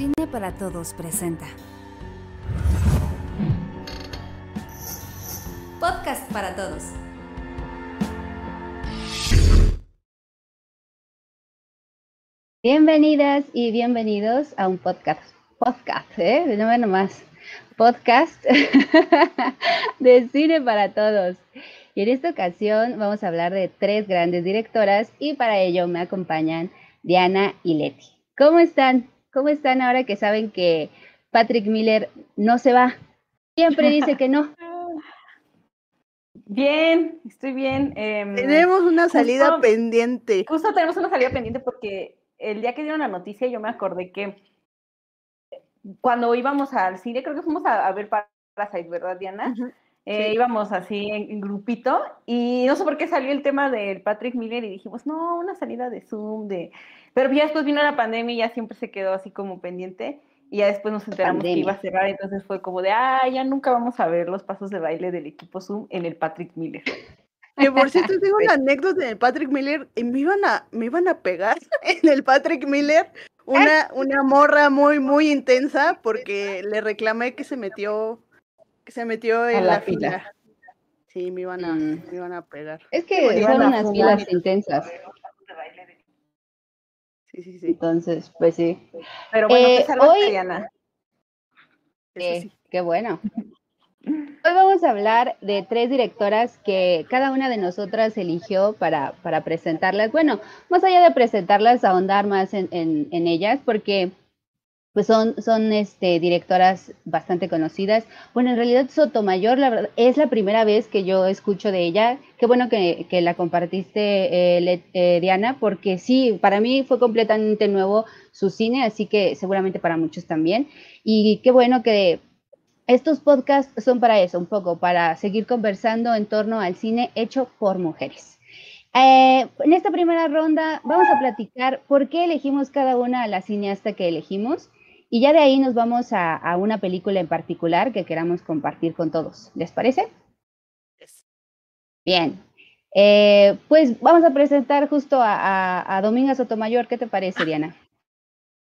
Cine para Todos presenta. Podcast para Todos. Bienvenidas y bienvenidos a un podcast. Podcast, ¿eh? No me más. Podcast de Cine para Todos. Y en esta ocasión vamos a hablar de tres grandes directoras y para ello me acompañan Diana y Leti. ¿Cómo están? ¿Cómo están ahora que saben que Patrick Miller no se va? Siempre dice que no. Bien, estoy bien. Em, tenemos una salida pendiente. Justo tenemos una salida pendiente porque el día que dieron la noticia yo me acordé que cuando íbamos al cine, creo que fuimos a, ver Parasite, ¿verdad, Diana? Eh, íbamos así en, grupito y no sé por qué salió el tema del Patrick Miller y dijimos, no, una salida de Zoom, de... Pero ya después vino la pandemia y ya siempre se quedó así como pendiente y ya después nos enteramos que iba a cerrar, entonces fue como de, ah, ya nunca vamos a ver los pasos de baile del equipo Zoom en el Patrick Miller. Que por cierto tengo una anécdota del Patrick Miller y me iban a, me iban a pegar en el Patrick Miller una, una morra muy, muy intensa porque le reclamé que se metió se metió en la, fila. Sí, me iban a, mm. me iban a pegar. Es que son unas filas intensas. Sí, sí, sí. Entonces, pues sí. Pero bueno, eh, hoy... Diana. Sí, qué bueno. Hoy vamos a hablar de tres directoras que cada una de nosotras eligió para, para presentarlas. Bueno, más allá de presentarlas, ahondar más en, en, en ellas, porque pues son, son este, directoras bastante conocidas. Bueno, en realidad Sotomayor, la verdad, es la primera vez que yo escucho de ella. Qué bueno que, que la compartiste, eh, eh, Diana, porque sí, para mí fue completamente nuevo su cine, así que seguramente para muchos también. Y qué bueno que estos podcasts son para eso, un poco, para seguir conversando en torno al cine hecho por mujeres. Eh, en esta primera ronda vamos a platicar por qué elegimos cada una a la cineasta que elegimos y ya de ahí nos vamos a, una película en particular que queramos compartir con todos. ¿Les parece? Bien. Eh, pues vamos a presentar justo a, a, Dominga Sotomayor. ¿Qué te parece, Diana?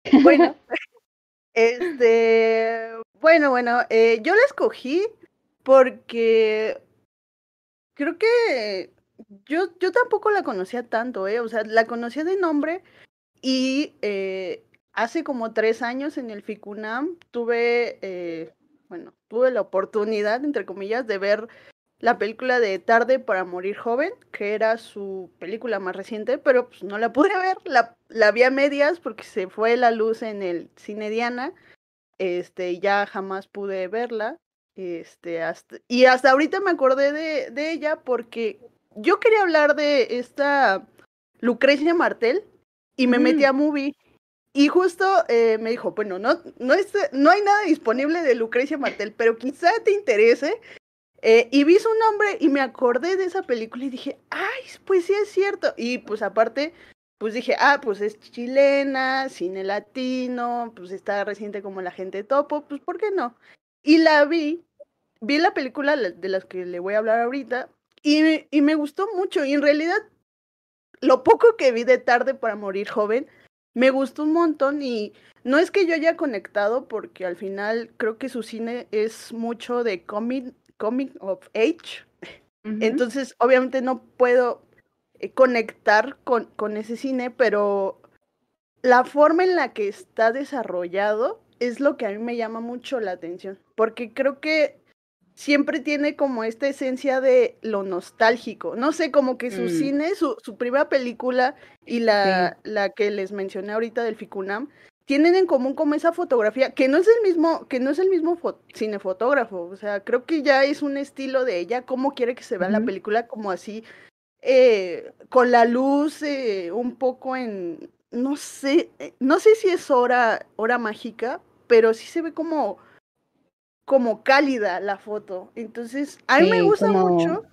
Bueno, este, bueno, bueno, eh, yo la escogí porque creo que yo, yo tampoco la conocía tanto, ¿eh? O sea, la conocía de nombre y eh, hace como tres años en el FICUNAM tuve, eh, bueno, tuve la oportunidad, entre comillas, de ver la película de Tarde para Morir Joven, que era su película más reciente, pero pues no la pude ver, la, la vi a medias porque se fue la luz en el cine Diana, este, ya jamás pude verla, este, hasta, y hasta ahorita me acordé de, de ella porque yo quería hablar de esta Lucrecia Martel y me metí a Movie y justo eh, me dijo, bueno, no, no, no hay nada disponible de Lucrecia Martel, pero quizá te interese. Eh, y vi su nombre y me acordé de esa película y dije, ay, pues sí es cierto. Y pues aparte, pues dije, ah, pues es chilena, cine latino, pues está reciente como la gente topo, pues ¿por qué no? Y la vi, vi la película de las que le voy a hablar ahorita y, y me gustó mucho. Y en realidad, lo poco que vi de tarde para morir joven, me gustó un montón y no es que yo haya conectado porque al final creo que su cine es mucho de comic, comic of age. Entonces, obviamente no puedo eh, conectar con, con ese cine, pero la forma en la que está desarrollado es lo que a mí me llama mucho la atención, porque creo que siempre tiene como esta esencia de lo nostálgico. No sé, como que su mm. cine, su, su, primera película y la, la que les mencioné ahorita del Ficunam, tienen en común como esa fotografía, que no es el mismo, que no es el mismo cinefotógrafo. O sea, creo que ya es un estilo de ella, cómo quiere que se vea la película, como así, eh, con la luz eh, un poco en, no sé, eh, no sé si es hora, hora mágica, pero sí se ve como como cálida la foto. Entonces, a mí me gusta mucho.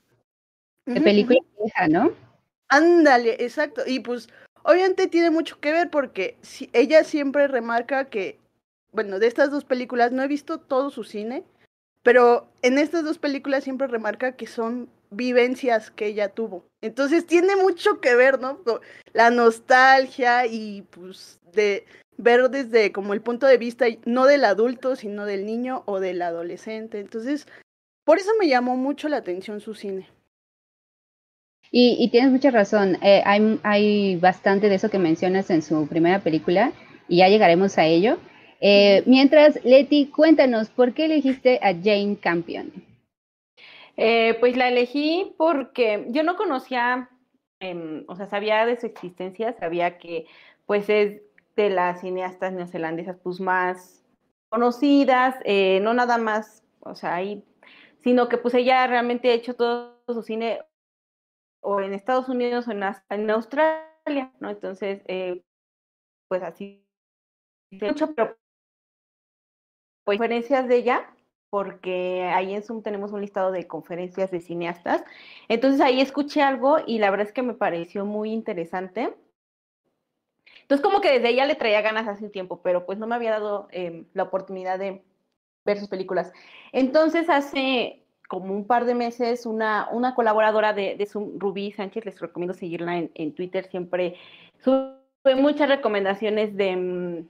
De película vieja, ¿no? Ándale, exacto. Y pues, obviamente tiene mucho que ver porque si, ella siempre remarca que, bueno, de estas dos películas no he visto todo su cine, pero en estas dos películas siempre remarca que son vivencias que ella tuvo. Entonces tiene mucho que ver, ¿no? La nostalgia y pues de ver desde como el punto de vista no del adulto, sino del niño o del adolescente. Entonces, por eso me llamó mucho la atención su cine. Y, tienes mucha razón, eh, hay, hay bastante de eso que mencionas en su primera película y ya llegaremos a ello. Eh, mientras, Leti, cuéntanos, ¿por qué elegiste a Jane Campion? Eh, pues la elegí porque yo no conocía, em, o sea, sabía de su existencia, sabía que pues es de las cineastas neozelandesas pues más conocidas, eh, no nada más, o sea, ahí, sino que pues ella realmente ha hecho todo su cine o en Estados Unidos o en, Australia, ¿no? Entonces, pues así mucho, pero conferencias de ella, porque ahí en Zoom tenemos un listado de conferencias de cineastas. Entonces ahí escuché algo y la verdad es que me pareció muy interesante. Entonces como que desde ella le traía ganas hace un tiempo, pero pues no me había dado em, la oportunidad de ver sus películas. Entonces hace como un par de meses una, una colaboradora de, Zoom, Rubí Sánchez, les recomiendo seguirla en, Twitter, siempre sube muchas recomendaciones de em,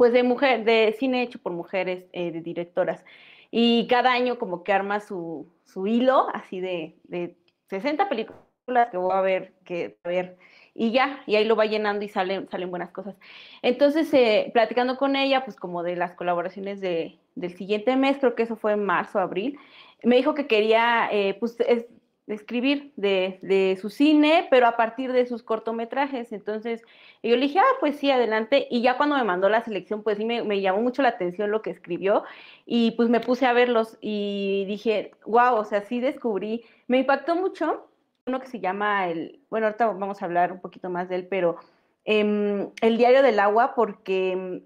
pues de mujer, de cine hecho por mujeres, eh, de directoras. Y cada año como que arma su, su hilo, así de, de 60 películas que voy a ver, que a ver, y ya, y ahí lo va llenando y salen, salen buenas cosas. Entonces, eh, platicando con ella, pues como de las colaboraciones de, del siguiente mes, creo que eso fue en marzo, abril, me dijo que quería, eh, pues, escribir de, de, su cine, pero a partir de sus cortometrajes. Entonces, yo le dije, ah, pues sí, adelante. Y ya cuando me mandó la selección, pues sí, me, llamó mucho la atención lo que escribió y pues me puse a verlos y dije, wow, o sea, sí descubrí, me impactó mucho uno que se llama el, bueno, ahorita vamos a hablar un poquito más de él, pero eh, el diario del agua, porque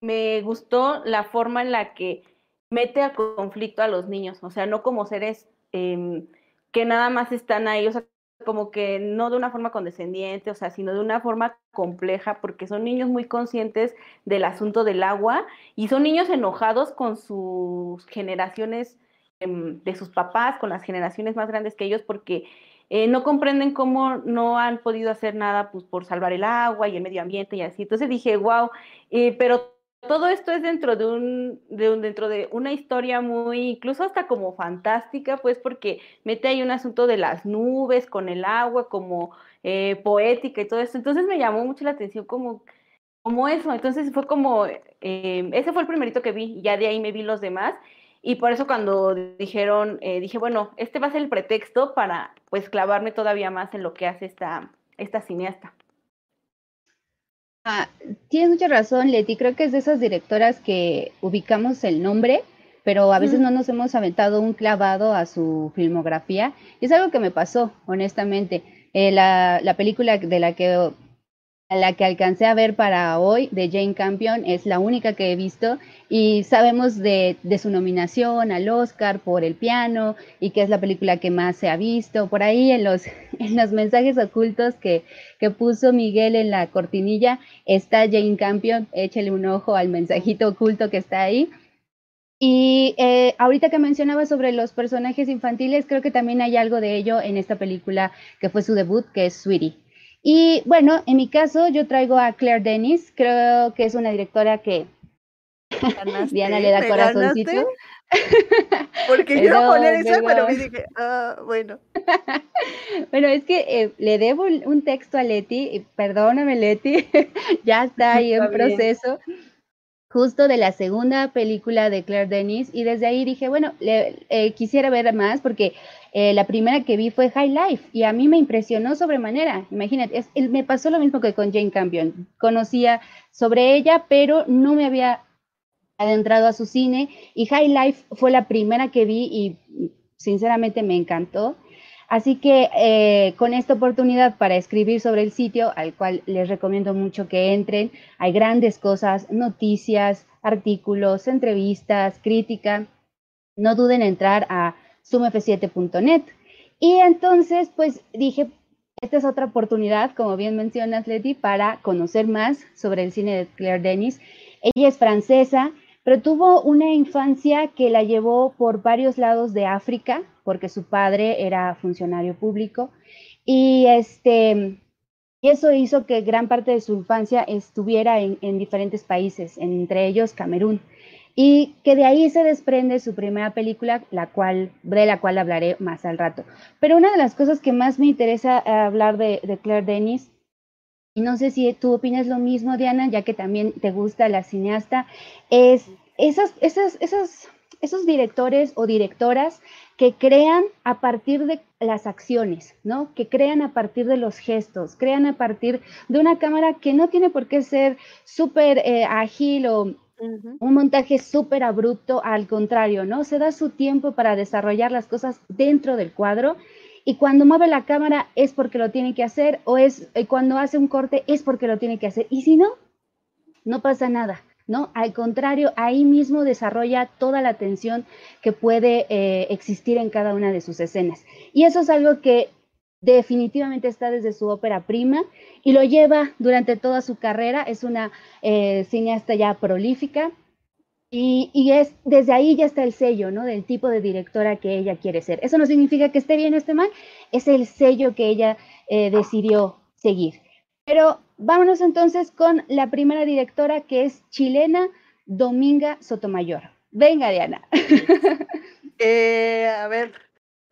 me gustó la forma en la que mete a conflicto a los niños, o sea, no como seres... Eh, que nada más están ahí, o sea, como que no de una forma condescendiente, o sea, sino de una forma compleja, porque son niños muy conscientes del asunto del agua y son niños enojados con sus generaciones em, de sus papás, con las generaciones más grandes que ellos, porque eh, no comprenden cómo no han podido hacer nada pues, por salvar el agua y el medio ambiente y así. Entonces dije, wow, eh, pero todo esto es dentro de un, de un, dentro de una historia muy, incluso hasta como fantástica, pues porque mete ahí un asunto de las nubes con el agua, como eh, poética y todo esto. Entonces me llamó mucho la atención como, como eso. Entonces fue como, eh, ese fue el primerito que vi, ya de ahí me vi los demás. Y por eso cuando dijeron, eh, dije, bueno, este va a ser el pretexto para pues clavarme todavía más en lo que hace esta, esta cineasta. Ah, tienes mucha razón, Leti. Creo que es de esas directoras que ubicamos el nombre, pero a veces no nos hemos aventado un clavado a su filmografía. Y es algo que me pasó, honestamente. Eh, la, la, película de la que la que alcancé a ver para hoy de Jane Campion es la única que he visto y sabemos de, su nominación al Oscar por el piano y que es la película que más se ha visto. Por ahí en los, en los mensajes ocultos que, que puso Miguel en la cortinilla está Jane Campion, échale un ojo al mensajito oculto que está ahí. Y eh, ahorita que mencionaba sobre los personajes infantiles, creo que también hay algo de ello en esta película que fue su debut, que es Sweetie. Y bueno, en mi caso yo traigo a Claire Denis, creo que es una directora que Diana le da corazoncito. Porque yo iba a poner esa, pero me dije, ah, bueno. bueno, es que eh, le debo un texto a Leti, perdóname Leti, ya está ahí en proceso, justo de la segunda película de Claire Denis, y desde ahí dije, bueno, le, eh, quisiera ver más porque eh, la primera que vi fue High Life y a mí me impresionó sobremanera. Imagínate, es, me pasó lo mismo que con Jane Campion. Conocía sobre ella, pero no me había adentrado a su cine y High Life fue la primera que vi y sinceramente me encantó. Así que eh, con esta oportunidad para escribir sobre el sitio, al cual les recomiendo mucho que entren, hay grandes cosas, noticias, artículos, entrevistas, crítica. No duden en entrar a sumf7.net. Y entonces, pues dije, esta es otra oportunidad, como bien mencionas, Leti, para conocer más sobre el cine de Claire Denis. Ella es francesa, pero tuvo una infancia que la llevó por varios lados de África, porque su padre era funcionario público y este eso hizo que gran parte de su infancia estuviera en, en diferentes países, entre ellos Camerún y que de ahí se desprende su primera película, la cual, de la cual hablaré más al rato. Pero una de las cosas que más me interesa hablar de, de Claire Denis, y no sé si tú opinas lo mismo, Diana, ya que también te gusta la cineasta, es esas, esas, esas, esos directores o directoras que crean a partir de las acciones, ¿no? Que crean a partir de los gestos, crean a partir de una cámara que no tiene por qué ser súper eh, ágil o un montaje súper abrupto, al contrario, ¿no? Se da su tiempo para desarrollar las cosas dentro del cuadro y cuando mueve la cámara es porque lo tiene que hacer o es eh, cuando hace un corte es porque lo tiene que hacer y si no, no pasa nada. ¿No? Al contrario, ahí mismo desarrolla toda la tensión que puede eh, existir en cada una de sus escenas. Y eso es algo que definitivamente está desde su ópera prima y lo lleva durante toda su carrera. Es una eh, cineasta ya prolífica y, es desde ahí ya está el sello, ¿no? Del tipo de directora que ella quiere ser. Eso no significa que esté bien o esté mal, es el sello que ella eh, decidió seguir. Pero vámonos entonces con la primera directora que es chilena, Dominga Sotomayor. Venga, Diana. Eh, a ver,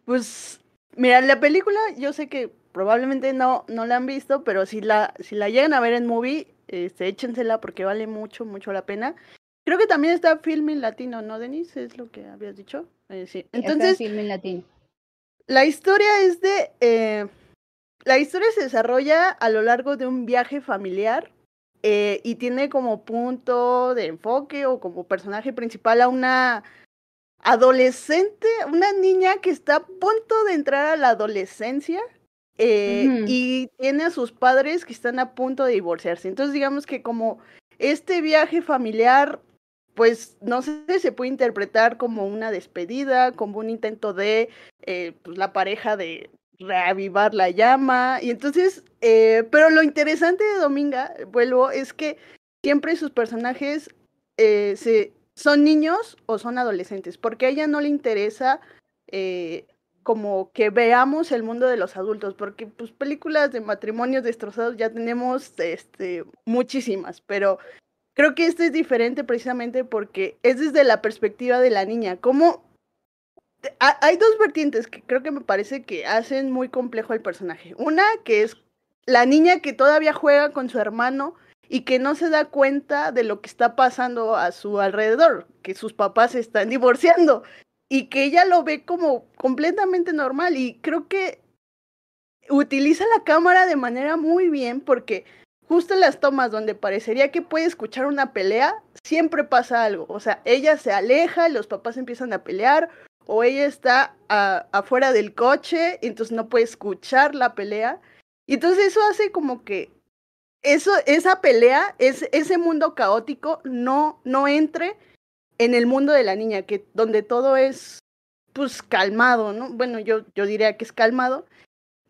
pues Mira, la película yo sé que probablemente no, no la han visto, pero si la, si la llegan a ver en movie, este, échensela porque vale mucho, mucho la pena. Creo que también está film en latino, ¿no, Denise? Es lo que habías dicho. Eh, sí. Entonces, en latino. La historia es de... Eh, la historia se desarrolla a lo largo de un viaje familiar eh, y tiene como punto de enfoque o como personaje principal a una adolescente, una niña que está a punto de entrar a la adolescencia eh, y tiene a sus padres que están a punto de divorciarse. Entonces digamos que como este viaje familiar, pues no sé, se puede interpretar como una despedida, como un intento de eh, pues, la pareja de reavivar la llama. Y entonces, eh, pero lo interesante de Dominga, vuelvo, es que siempre sus personajes se son niños o son adolescentes, porque a ella no le interesa eh, como que veamos el mundo de los adultos, porque pues películas de matrimonios destrozados ya tenemos este, muchísimas, pero creo que este es diferente precisamente porque es desde la perspectiva de la niña, como hay dos vertientes que creo que me parece que hacen muy complejo el personaje. Una que es la niña que todavía juega con su hermano y que no se da cuenta de lo que está pasando a su alrededor, que sus papás se están divorciando y que ella lo ve como completamente normal y creo que utiliza la cámara de manera muy bien porque justo en las tomas donde parecería que puede escuchar una pelea, siempre pasa algo, o sea, ella se aleja, los papás empiezan a pelear o ella está afuera del coche, entonces no puede escuchar la pelea. Y entonces eso hace como que eso, esa pelea, es, ese mundo caótico no, no entre en el mundo de la niña, que donde todo es pues calmado, ¿no? Bueno, yo, yo diría que es calmado.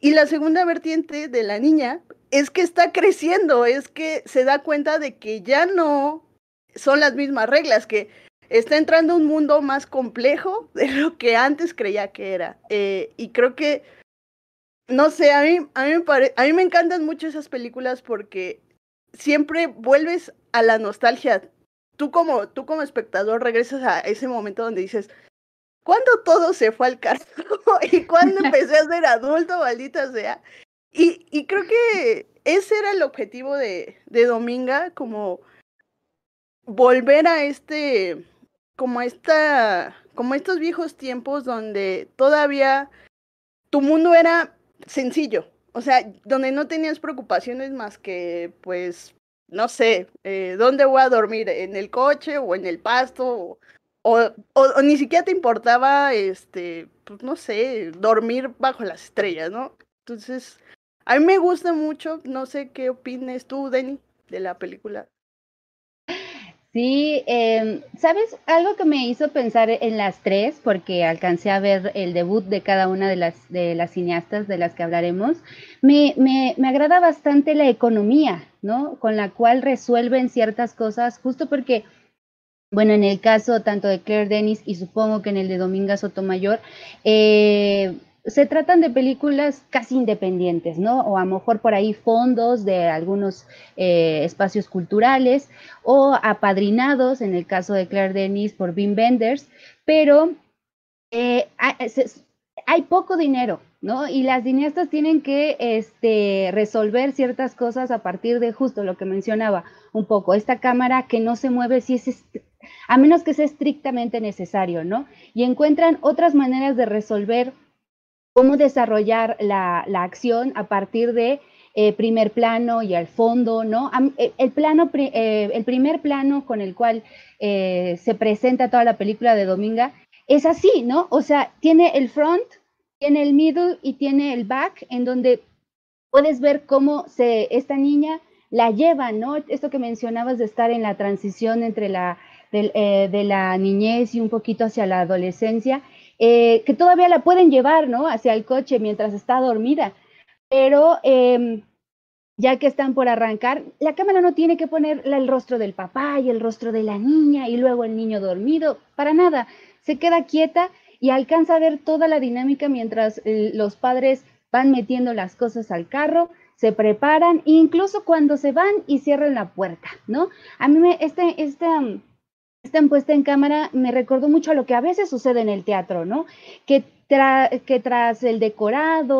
Y la segunda vertiente de la niña es que está creciendo, es que se da cuenta de que ya no son las mismas reglas, que está entrando un mundo más complejo de lo que antes creía que era. Eh, y creo que no sé, a mí, a mí, me a mí me encantan mucho esas películas porque siempre vuelves a la nostalgia. Tú como, tú como espectador regresas a ese momento donde dices, ¿cuándo todo se fue al carajo? ¿Y cuándo empecé a ser adulto, maldita sea? Y, y creo que ese era el objetivo de, de Dominga, como volver a este, como esta, como estos viejos tiempos donde todavía tu mundo era sencillo, o sea, donde no tenías preocupaciones más que, pues, no sé, eh, ¿dónde voy a dormir? ¿En el coche o en el pasto? O, o, ni siquiera te importaba, este, pues, no sé, dormir bajo las estrellas, ¿no? Entonces, a mí me gusta mucho, no sé qué opines tú, Denny, de la película. Sí, em, ¿sabes? Algo que me hizo pensar en las tres, porque alcancé a ver el debut de cada una de las, de las cineastas de las que hablaremos, me, me, me agrada bastante la economía, ¿no? Con la cual resuelven ciertas cosas, justo porque bueno, en el caso tanto de Claire Denis y supongo que en el de Dominga Sotomayor, eh, se tratan de películas casi independientes, ¿no? O a lo mejor por ahí fondos de algunos eh, espacios culturales o apadrinados, en el caso de Claire Denis, por Wim Wenders, pero eh, hay poco dinero, ¿no? Y las cineastas tienen que este, resolver ciertas cosas a partir de justo lo que mencionaba un poco, esta cámara que no se mueve si es a menos que sea estrictamente necesario, ¿no? Y encuentran otras maneras de resolver cómo desarrollar la, acción a partir de eh, primer plano y al fondo, ¿no? Eh, el, plano, eh, el primer plano con el cual se presenta toda la película de Dominga es así, ¿no? O sea, tiene el front, tiene el middle y tiene el back, en donde puedes ver cómo se, esta niña la lleva, ¿no? Esto que mencionabas de estar en la transición entre la, de la niñez y un poquito hacia la adolescencia, eh, que todavía la pueden llevar, ¿no? Hacia el coche mientras está dormida. Pero em, ya que están por arrancar, la cámara no tiene que poner el rostro del papá y el rostro de la niña y luego el niño dormido, para nada. Se queda quieta y alcanza a ver toda la dinámica mientras eh, los padres van metiendo las cosas al carro, se preparan, incluso cuando se van y cierran la puerta, ¿no? A mí me, este, este, esta puesta en cámara me recordó mucho a lo que a veces sucede en el teatro, ¿no? Que, tras el decorado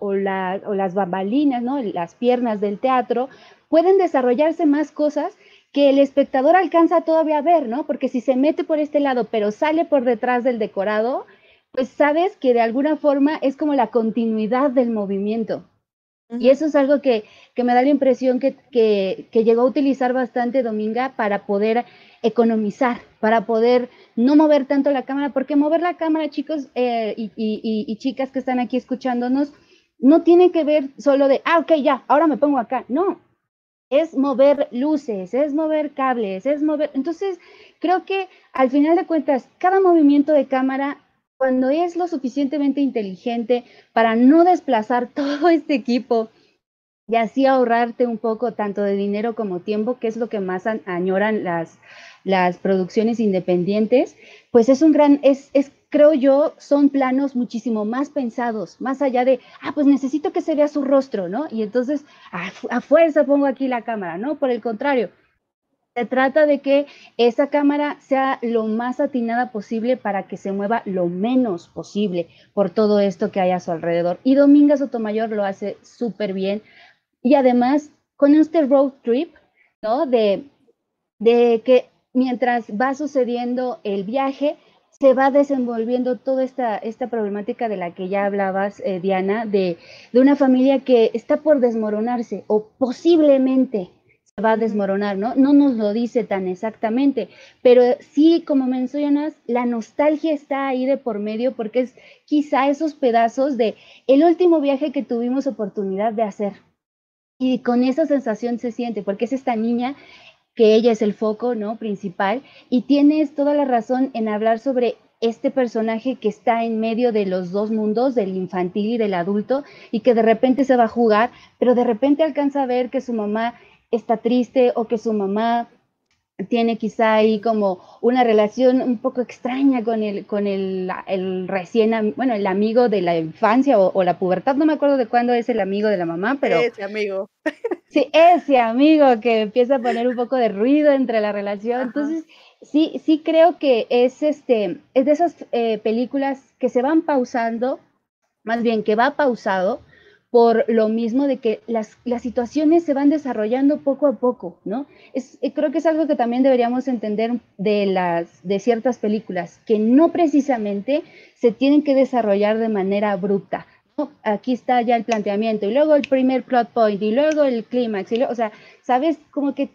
o, las bambalinas, ¿no? Las piernas del teatro, pueden desarrollarse más cosas que el espectador alcanza todavía a ver, ¿no? Porque si se mete por este lado, pero sale por detrás del decorado, pues sabes que de alguna forma es como la continuidad del movimiento. Y eso es algo que, me da la impresión que, que, llegó a utilizar bastante Dominga para poder economizar, para poder no mover tanto la cámara, porque mover la cámara, chicos eh, y, chicas que están aquí escuchándonos, no tiene que ver solo de, ah, ok, ya, ahora me pongo acá. No, es mover luces, es mover cables, es mover... Entonces, creo que al final de cuentas, cada movimiento de cámara, cuando es lo suficientemente inteligente para no desplazar todo este equipo, y así ahorrarte un poco tanto de dinero como tiempo, que es lo que más añoran las, las producciones independientes, pues es un gran, es, es, creo yo, son planos muchísimo más pensados, más allá de, ah, pues necesito que se vea su rostro, ¿no? Y entonces a, a fuerza pongo aquí la cámara, ¿no? Por el contrario, se trata de que esa cámara sea lo más atinada posible para que se mueva lo menos posible por todo esto que hay a su alrededor. Y Dominga Sotomayor lo hace súper bien. Y además, con este road trip, ¿no? De, de que mientras va sucediendo el viaje, se va desenvolviendo toda esta, esta problemática de la que ya hablabas, eh, Diana, de, de, una familia que está por desmoronarse o posiblemente va a desmoronar, ¿no? No nos lo dice tan exactamente, pero sí, como mencionas, la nostalgia está ahí de por medio porque es quizá esos pedazos de el último viaje que tuvimos oportunidad de hacer. Y con esa sensación se siente, porque es esta niña que ella es el foco, ¿no? Principal. Y tienes toda la razón en hablar sobre este personaje que está en medio de los dos mundos, del infantil y del adulto, y que de repente se va a jugar, pero de repente alcanza a ver que su mamá está triste o que su mamá tiene quizá ahí como una relación un poco extraña con el, con el, el recién, bueno, el amigo de la infancia o, la pubertad, no me acuerdo de cuándo es el amigo de la mamá, pero... Ese amigo. Sí, ese amigo que empieza a poner un poco de ruido entre la relación. Entonces, sí, sí creo que es, este, es de esas eh, películas que se van pausando, más bien que va pausado, por lo mismo de que las, las, situaciones se van desarrollando poco a poco, ¿no? Es, eh, creo que es algo que también deberíamos entender de, las, de ciertas películas, que no precisamente se tienen que desarrollar de manera abrupta. ¿no? Aquí está ya el planteamiento, y luego el primer plot point, y luego el clímax, o sea, ¿sabes? Como que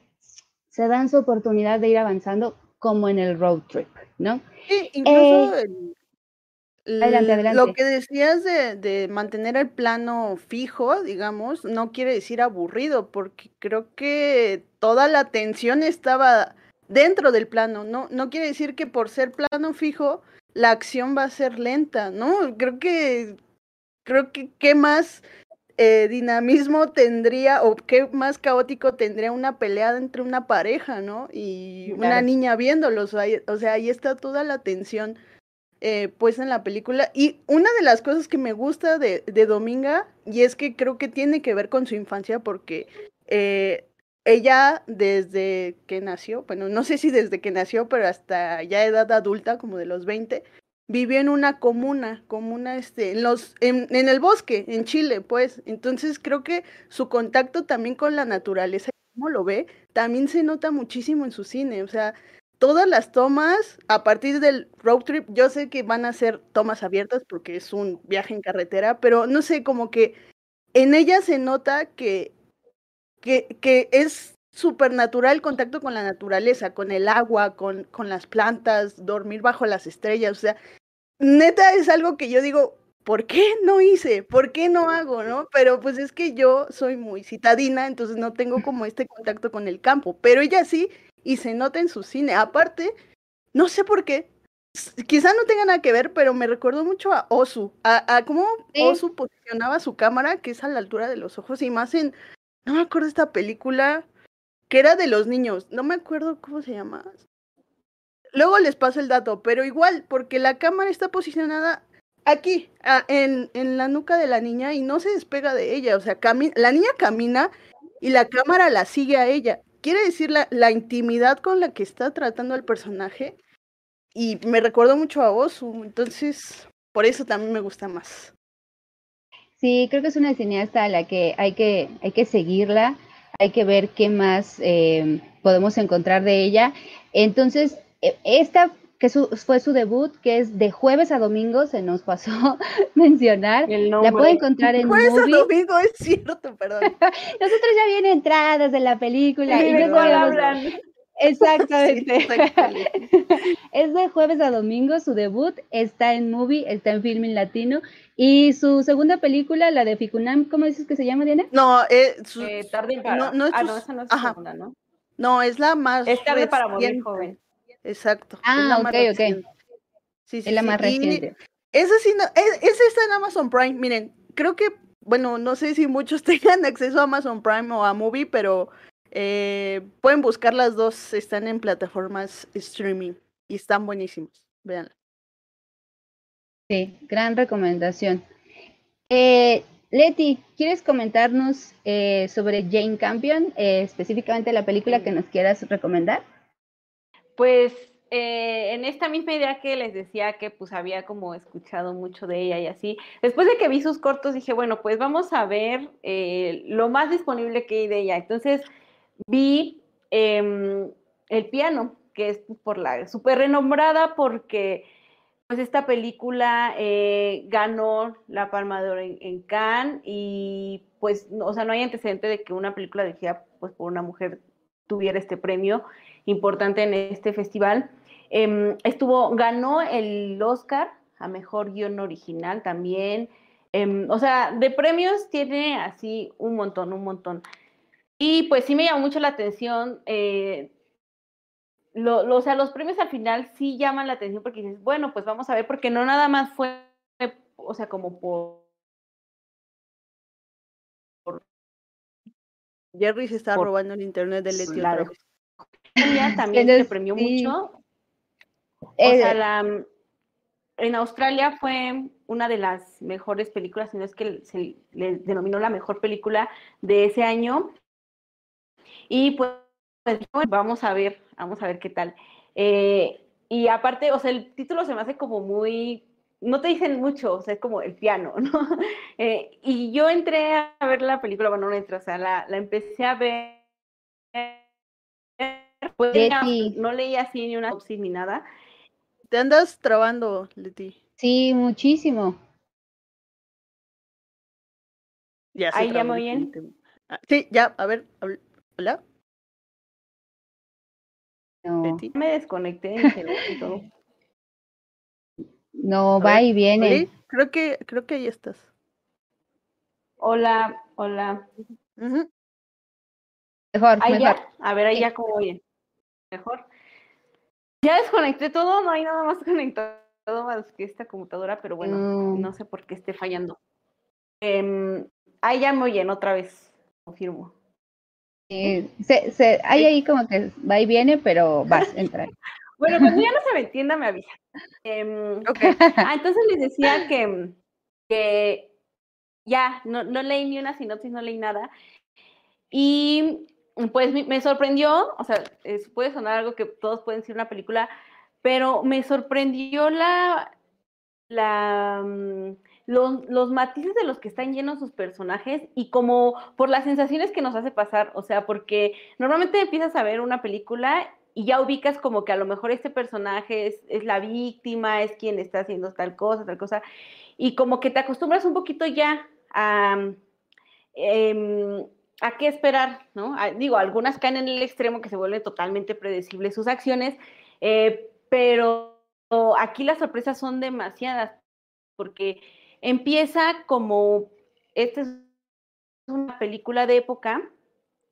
se dan su oportunidad de ir avanzando como en el road trip, ¿no? Sí, incluso eh, lo que decías de, mantener el plano fijo, digamos, no quiere decir aburrido, porque creo que toda la atención estaba dentro del plano, ¿no? No quiere decir que por ser plano fijo la acción va a ser lenta, ¿no? Creo que, creo que, ¿qué más eh, dinamismo tendría o qué más caótico tendría una pelea entre una pareja, ¿no? Y una niña viéndolos. O sea, ahí está toda la tensión eh, pues en la película. Y una de las cosas que me gusta de, de, Dominga, y es que creo que tiene que ver con su infancia, porque eh, ella desde que nació, bueno, no sé si desde que nació, pero hasta ya edad adulta, como de los 20, vivió en una comuna, comuna este, en los, en, en, el bosque, en Chile, pues. Entonces creo que su contacto también con la naturaleza, como lo ve, también se nota muchísimo en su cine. O sea, todas las tomas a partir del road trip, yo sé que van a ser tomas abiertas porque es un viaje en carretera, pero no sé, como que en ella se nota que, que, que es súper natural el contacto con la naturaleza, con el agua, con, con las plantas, dormir bajo las estrellas, o sea, neta es algo que yo digo, ¿por qué no hice? ¿Por qué no hago? ¿No? Pero pues es que yo soy muy citadina, entonces no tengo como este contacto con el campo, pero ella sí, y se nota en su cine. Aparte, no sé por qué, quizá no tenga nada que ver, pero me recuerdo mucho a Osu, a, cómo Osu posicionaba su cámara, que es a la altura de los ojos, y más en, no me acuerdo esta película, que era de los niños, no me acuerdo cómo se llama. Luego les paso el dato, pero igual, porque la cámara está posicionada aquí, en, en la nuca de la niña y no se despega de ella, o sea, la niña camina y la cámara la sigue a ella quiere decir la, la, intimidad con la que está tratando el personaje. Y me recuerdo mucho a Osu, entonces por eso también me gusta más. Sí, creo que es una cineasta a la que hay que, hay que seguirla, hay que ver qué más eh, podemos encontrar de ella. Entonces, e, esta que fue su debut, que es de jueves a domingo, se nos pasó mencionar. La puede encontrar en Jueves a domingo, es cierto, perdón. Nosotros ya viene entradas de la película. y no Exactamente. es de jueves a domingo, su debut está en Movie, está en Filming Latino. Y su segunda película, la de Ficunam, ¿cómo dices que se llama, Diana? No, eh, eh tarde para... no, no, es ah, no, esa no es la segunda, ¿no? No, es la más. Es tarde para morir joven. Exacto. Ah, ok, ok. Sí, sí, es la más reciente. Esa sí, no, es, esa está en Amazon Prime. Miren, creo que, bueno, no sé si muchos tengan acceso a Amazon Prime o a Movie, pero eh, pueden buscar las dos. Están en plataformas streaming y están buenísimos. Vean. Sí, gran recomendación. Eh, Leti, ¿quieres comentarnos eh, sobre Jane Campion, eh, específicamente la película que nos quieras recomendar? Pues eh, en esta misma idea que les decía que pues había como escuchado mucho de ella y así, después de que vi sus cortos dije, bueno, pues vamos a ver eh, lo más disponible que hay de ella. Entonces vi em, el piano, que es por la súper renombrada porque pues esta película eh, ganó la Palma de Oro en, Cannes y pues, o sea, no hay antecedente de que una película dirigida pues por una mujer tuviera este premio importante en este festival. Em, estuvo, ganó el Oscar a mejor guion original también. Em, o sea, de premios tiene así un montón, un montón. Y pues sí me llamó mucho la atención. Eh, lo, o sea, los premios al final sí llaman la atención porque dices, bueno, pues vamos a ver, porque no nada más fue, o sea, como por. Jerry se está robando el internet del Letio. Claro también se premió mucho. O sea, eh, la, en Australia fue una de las mejores películas, si no es que se le denominó la mejor película de ese año. Y pues, vamos a ver, vamos a ver qué tal. Eh, y aparte, o sea, el título se me hace como muy, no te dicen mucho, o sea, es como el piano, ¿no? Eh, y yo entré a ver la película, bueno, no entré, o sea, la, la empecé a ver no leí así ni una opción ni nada. Te andas trabando, Leti. Sí, muchísimo. Ya Ahí ya muy bien. Ah, sí, ya, a ver, hola. No. Me desconecté y todo. No, va y viene. Creo que, creo que ahí estás. Hola, hola. Mejor, ahí Ya. A ver, ahí ya como bien mejor. Ya desconecté todo, no hay nada más conectado más que esta computadora, pero bueno, mm. no sé por qué esté fallando. Em, ahí ya me oyen otra vez, confirmo. Sí, se, se, hay ahí como que va y viene, pero vas, entra. bueno, cuando ya no se me entienda, me avisa. Em, ah, entonces les decía que, que ya, no, no leí ni una sinopsis, no leí nada. Y pues me, sorprendió, o sea, puede sonar algo que todos pueden decir una película, pero me sorprendió la, la, mm, los, los, matices de los que están llenos sus personajes y como por las sensaciones que nos hace pasar, o sea, porque normalmente empiezas a ver una película y ya ubicas como que a lo mejor este personaje es, es la víctima, es quien está haciendo tal cosa, tal cosa, y como que te acostumbras un poquito ya a... Eh, a qué esperar, ¿no? digo, algunas caen en el extremo que se vuelven totalmente predecibles sus acciones, eh, pero aquí las sorpresas son demasiadas, porque empieza como, esta es una película de época,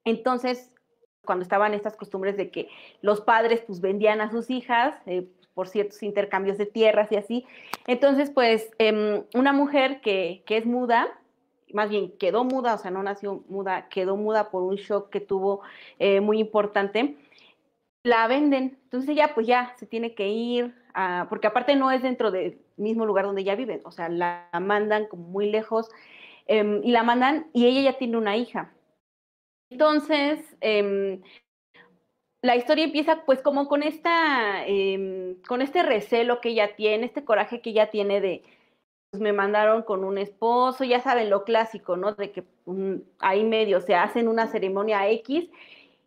entonces, cuando estaban estas costumbres de que los padres pues vendían a sus hijas eh, por ciertos intercambios de tierras y así, entonces pues em, una mujer que, que es muda, más bien quedó muda, o sea, no nació muda, quedó muda por un shock que tuvo eh, muy importante, la venden. Entonces ella pues ya se tiene que ir, porque aparte no es dentro del mismo lugar donde ella vive, o sea, la mandan como muy lejos em, y la mandan y ella ya tiene una hija. Entonces, em, la historia empieza pues como con esta, em, con este recelo que ella tiene, este coraje que ella tiene de, me mandaron con un esposo, ya saben lo clásico, ¿no? De que ahí medio se hacen una ceremonia X,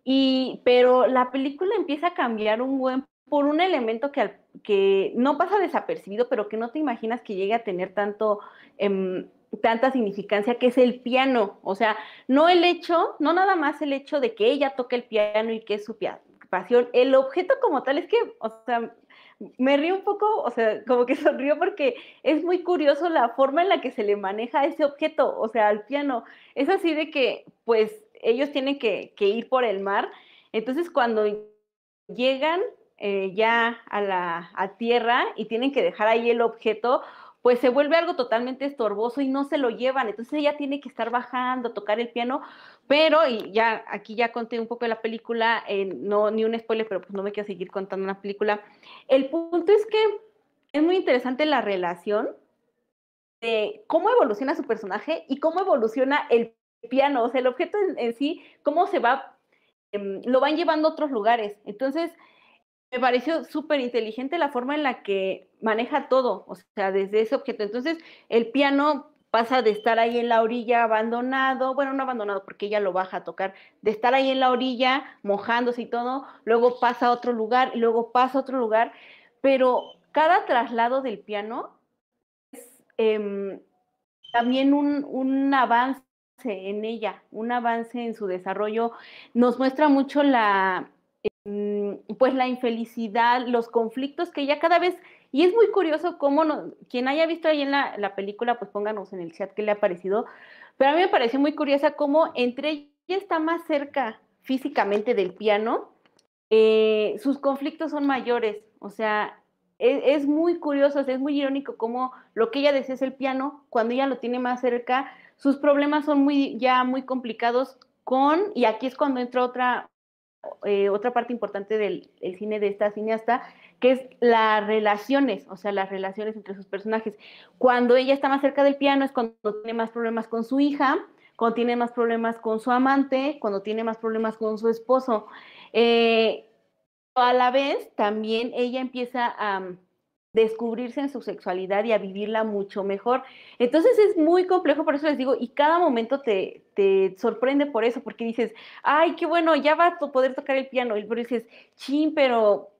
y, pero la película empieza a cambiar un buen por un elemento que, que no pasa desapercibido, pero que no te imaginas que llegue a tener tanto, em, tanta significancia, que es el piano. O sea, no el hecho, no nada más el hecho de que ella toque el piano y que es su pasión, el objeto como tal es que, o sea, me río un poco, o sea, como que sonrío porque es muy curioso la forma en la que se le maneja ese objeto, o sea, al piano. Es así de que, pues, ellos tienen que, ir por el mar. Entonces, cuando llegan eh, ya a la a tierra y tienen que dejar ahí el objeto, pues se vuelve algo totalmente estorboso y no se lo llevan. Entonces ella tiene que estar bajando, tocar el piano, pero, y ya aquí ya conté un poco de la película, no ni un spoiler, pero pues no me quiero seguir contando una película. El punto es que es muy interesante la relación de cómo evoluciona su personaje y cómo evoluciona el piano, o sea, el objeto en, sí, cómo se va, em, lo van llevando a otros lugares. Entonces, me pareció súper inteligente la forma en la que maneja todo, o sea, desde ese objeto. Entonces, el piano pasa de estar ahí en la orilla abandonado, bueno, no abandonado porque ella lo baja a tocar, de estar ahí en la orilla mojándose y todo, luego pasa a otro lugar, y luego pasa a otro lugar, pero cada traslado del piano es em, también un, un avance en ella, un avance en su desarrollo, nos muestra mucho la, pues la infelicidad, los conflictos que ella cada vez, y es muy curioso cómo, no, quien haya visto ahí en la, película, pues pónganos en el chat qué le ha parecido, pero a mí me pareció muy curiosa cómo entre ella está más cerca físicamente del piano, eh, sus conflictos son mayores, o sea, es, es, muy curioso, es muy irónico cómo lo que ella desea es el piano, cuando ella lo tiene más cerca, sus problemas son muy, ya muy complicados con, y aquí es cuando entra otra, eh, otra parte importante del cine de esta cineasta, que es las relaciones, o sea, las relaciones entre sus personajes. Cuando ella está más cerca del piano es cuando tiene más problemas con su hija, cuando tiene más problemas con su amante, cuando tiene más problemas con su esposo. Eh, a la vez, también ella empieza a descubrirse en su sexualidad y a vivirla mucho mejor. Entonces es muy complejo, por eso les digo, y cada momento te, te sorprende por eso, porque dices, ay, qué bueno, ya va a poder tocar el piano, y luego dices, chin, pero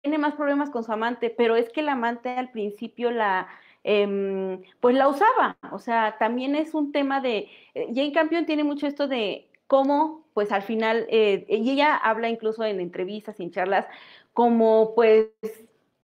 tiene más problemas con su amante, pero es que el amante al principio la, em, pues la usaba, o sea, también es un tema de, eh, Jane Campion tiene mucho esto de cómo, pues al final, eh, y ella habla incluso en entrevistas, en charlas, como pues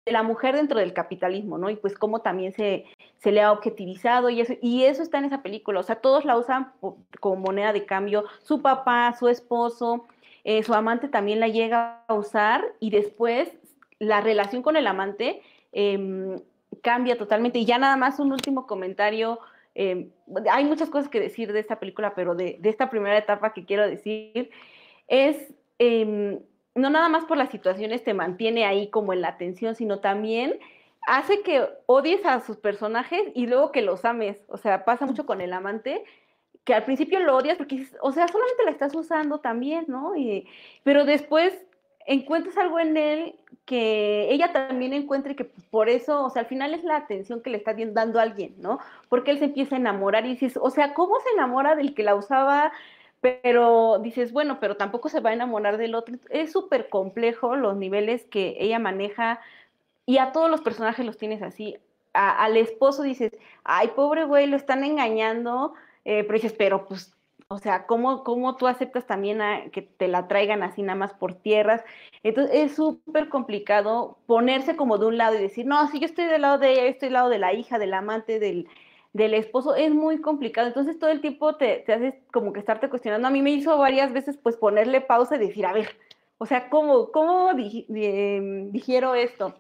de la mujer dentro del capitalismo, ¿no? Y pues cómo también se, se le ha objetivizado y eso, y eso está en esa película, o sea, todos la usan como moneda de cambio, su papá, su esposo, eh, su amante también la llega a usar y después la relación con el amante em, cambia totalmente. Y ya nada más un último comentario em, hay muchas cosas que decir de esta película, pero de, esta primera etapa que quiero decir es, em, no nada más por las situaciones te mantiene ahí como en la atención, sino también hace que odies a sus personajes y luego que los ames. O sea, pasa mucho con el amante, que al principio lo odias porque, o sea, solamente la estás usando también, ¿no? Y, pero después encuentras algo en él que ella también encuentre que por eso, o sea, al final es la atención que le está dando a alguien, ¿no? Porque él se empieza a enamorar y dices, o sea, ¿cómo se enamora del que la usaba? Pero dices, bueno, pero tampoco se va a enamorar del otro. Es súper complejo los niveles que ella maneja y a todos los personajes los tienes así. al esposo dices, ay, pobre güey, lo están engañando, eh, pero dices, pero pues o sea, ¿cómo, ¿cómo, tú aceptas también a que te la traigan así nada más por tierras? Entonces es súper complicado ponerse como de un lado y decir, no, si yo estoy del lado de ella, yo estoy del lado de la hija, del amante, del, del esposo, es muy complicado. Entonces todo el tiempo te, te haces como que estarte cuestionando. A mí me hizo varias veces pues ponerle pausa y decir, a ver, o sea, ¿cómo, cómo em, digiero esto?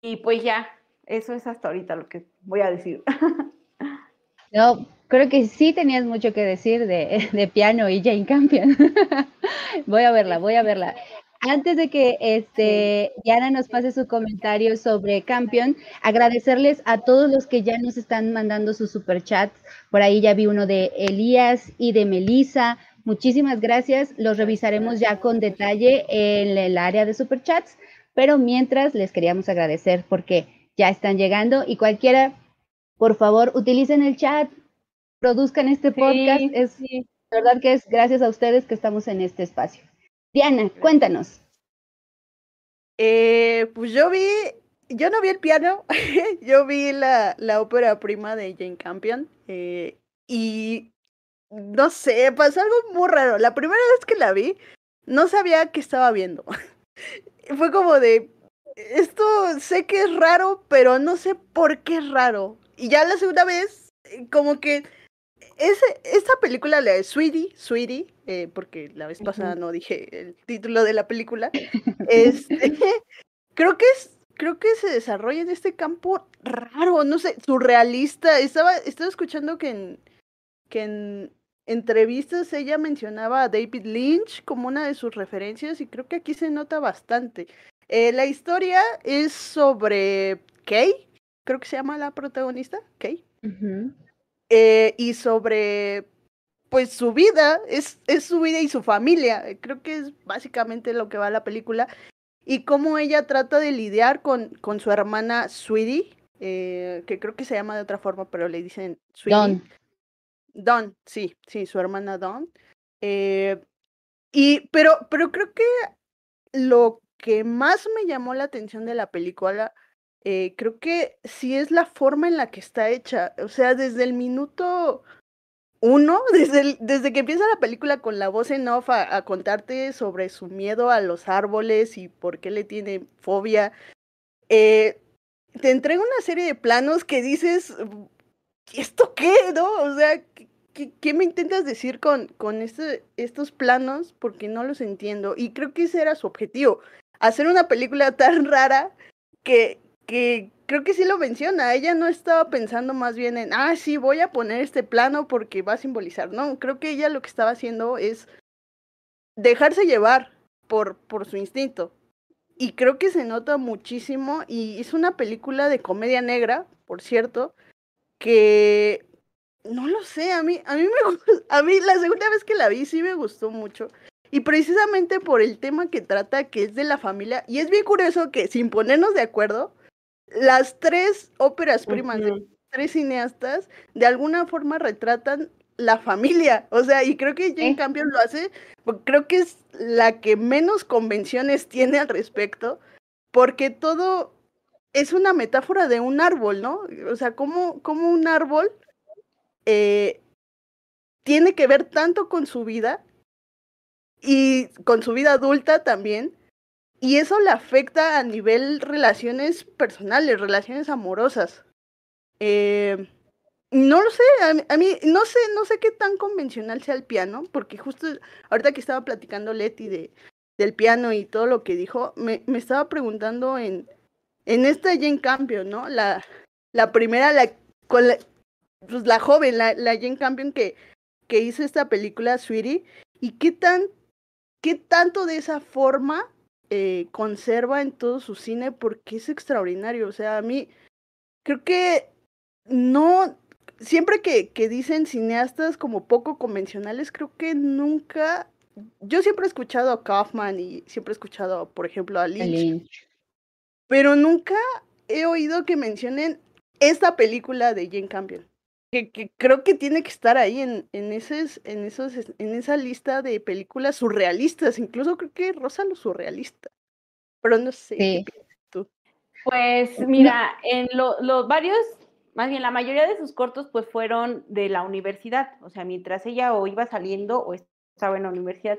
Y pues ya, eso es hasta ahorita lo que voy a decir. No, creo que sí tenías mucho que decir de, de piano y Jane Campion. voy a verla, voy a verla. Antes de que este, Diana nos pase su comentario sobre Campion, agradecerles a todos los que ya nos están mandando sus superchats. Por ahí ya vi uno de Elías y de Melisa. Muchísimas gracias. Los revisaremos ya con detalle en el área de superchats. Pero mientras les queríamos agradecer porque ya están llegando y cualquiera, por favor, utilicen el chat, produzcan este podcast. es verdad que es gracias a ustedes que estamos en este espacio. Diana, cuéntanos. Eh, pues yo vi, yo no vi el piano, yo vi la, la ópera prima de Jane Campion eh, y no sé, pasó algo muy raro. La primera vez que la vi, no sabía qué estaba viendo. Fue como de, esto sé que es raro, pero no sé por qué es raro. Y ya la segunda vez, eh, como que ese, esta película, la de Sweetie, Sweetie, eh, porque la vez pasada no dije el título de la película, este, creo que es, creo que se desarrolla en este campo raro, no sé, surrealista. Estaba, estaba escuchando que en, que en entrevistas ella mencionaba a David Lynch como una de sus referencias y creo que aquí se nota bastante. Eh, la historia es sobre Kay, creo que se llama la protagonista, Kay. Eh, y sobre pues su vida, es, es su vida y su familia. Creo que es básicamente lo que va a la película. Y cómo ella trata de lidiar con, con su hermana Sweetie, eh, que creo que se llama de otra forma, pero le dicen Sweetie. Don. Don, sí, sí, su hermana Don. Eh, y, pero, pero creo que lo que más me llamó la atención de la película eh, creo que sí es la forma en la que está hecha. O sea, desde el minuto uno, desde, desde que empieza la película con la voz en off a, contarte sobre su miedo a los árboles y por qué le tiene fobia, eh, te entrega una serie de planos que dices, ¿y esto qué? ¿No? O sea, ¿qué, qué me intentas decir con, con este, estos planos? Porque no los entiendo. Y creo que ese era su objetivo, hacer una película tan rara que, que creo que sí lo menciona, ella no estaba pensando más bien en, ah, sí, voy a poner este plano porque va a simbolizar, no, creo que ella lo que estaba haciendo es dejarse llevar por, por su instinto. Y creo que se nota muchísimo y es una película de comedia negra, por cierto, que no lo sé, a mí, a mí me a mí la segunda vez que la vi sí me gustó mucho. Y precisamente por el tema que trata, que es de la familia, y es bien curioso que sin ponernos de acuerdo, las tres óperas primas de tres cineastas de alguna forma retratan la familia, o sea, y creo que Jane eh. Campion lo hace, creo que es la que menos convenciones tiene al respecto, porque todo es una metáfora de un árbol, ¿no? O sea, como, como un árbol eh, tiene que ver tanto con su vida y con su vida adulta también, y eso le afecta a nivel relaciones personales, relaciones amorosas. Eh, no lo sé, a mí, no sé, no sé qué tan convencional sea el piano, porque justo ahorita que estaba platicando Leti de, del piano y todo lo que dijo, me, me estaba preguntando en, en esta Jane Campion, ¿no? La, la primera, la, pues, la joven, la, la Jane Campion que, que hizo esta película, Sweetie, y qué tan, qué tanto de esa forma eh, conserva en todo su cine, porque es extraordinario. O sea, a mí creo que no, siempre que, que dicen cineastas como poco convencionales, creo que nunca, yo siempre he escuchado a Kaufman y siempre he escuchado, por ejemplo, a Lynch, pero nunca he oído que mencionen esta película de Jane Campion. Que, que, creo que tiene que estar ahí en, en, esos, en, esos, en esa lista de películas surrealistas, incluso creo que Rosa lo surrealista, pero no sé. Sí. tú? Pues mira, en los lo, varios más bien la mayoría de sus cortos pues fueron de la universidad, o sea, mientras ella o iba saliendo o estaba en la universidad.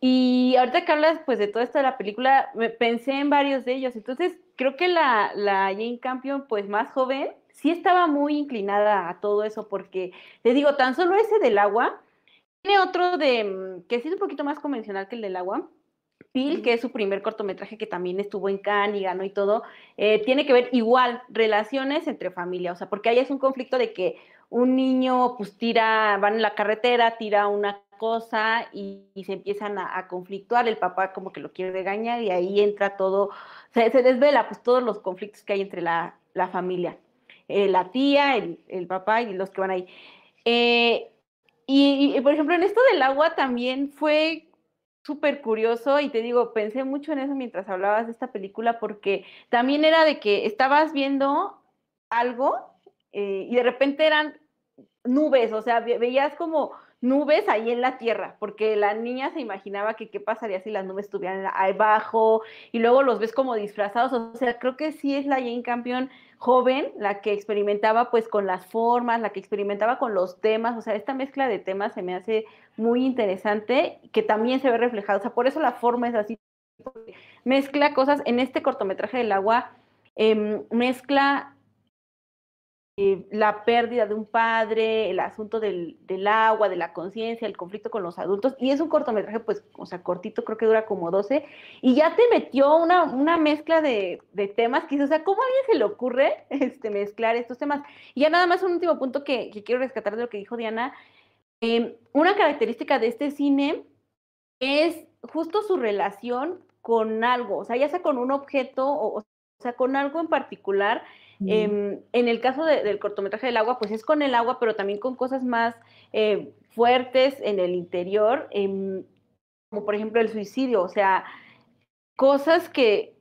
Y ahorita que hablas pues de todo esto de la película, me pensé en varios de ellos. Entonces, creo que la, la Jane Campion pues más joven sí estaba muy inclinada a todo eso porque, te digo, tan solo ese del agua, tiene otro de, mm, que sí es un poquito más convencional que el del agua, Pil, que es su primer cortometraje que también estuvo en Cannes y ganó y todo, eh, tiene que ver igual relaciones entre familia, o sea, porque ahí es un conflicto de que un niño pues tira, van en la carretera, tira una cosa y, se empiezan a, conflictuar, el papá como que lo quiere regañar y ahí entra todo, se, desvela pues todos los conflictos que hay entre la, la familia, eh, la tía, el, el, papá y los que van ahí. Eh, y, por ejemplo, en esto del agua también fue súper curioso y te digo, pensé mucho en eso mientras hablabas de esta película porque también era de que estabas viendo algo eh, y de repente eran nubes, o sea, veías como nubes ahí en la tierra, porque la niña se imaginaba que qué pasaría si las nubes estuvieran abajo y luego los ves como disfrazados, o sea, creo que sí es la Jane Campion joven la que experimentaba pues con las formas, la que experimentaba con los temas, o sea, esta mezcla de temas se me hace muy interesante, que también se ve reflejado, o sea, por eso la forma es así, mezcla cosas, en este cortometraje del agua, eh, mezcla eh, la pérdida de un padre, el asunto del, del agua, de la conciencia, el conflicto con los adultos, y es un cortometraje, pues, o sea, cortito, creo que dura como 12, y ya te metió una, una mezcla de, de temas que o sea, ¿cómo a alguien se le ocurre este, mezclar estos temas? Y ya nada más un último punto que, que quiero rescatar de lo que dijo Diana, eh, una característica de este cine es justo su relación con algo, o sea, ya sea con un objeto o, o sea, con algo en particular, eh, en el caso de, del cortometraje del agua, pues es con el agua, pero también con cosas más eh, fuertes en el interior, eh, como por ejemplo el suicidio, o sea, cosas que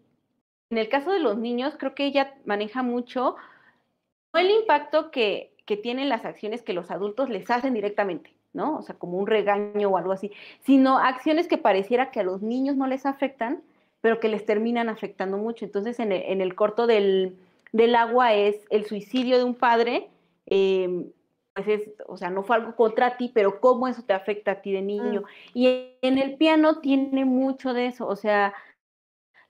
en el caso de los niños creo que ella maneja mucho, no el impacto que, que tienen las acciones que los adultos les hacen directamente. ¿no? O sea, como un regaño o algo así, sino acciones que pareciera que a los niños no les afectan, pero que les terminan afectando mucho. Entonces, en el corto del, del agua es el suicidio de un padre, eh, pues es, o sea, no fue algo contra ti, pero cómo eso te afecta a ti de niño. Mm. Y en el piano tiene mucho de eso, o sea,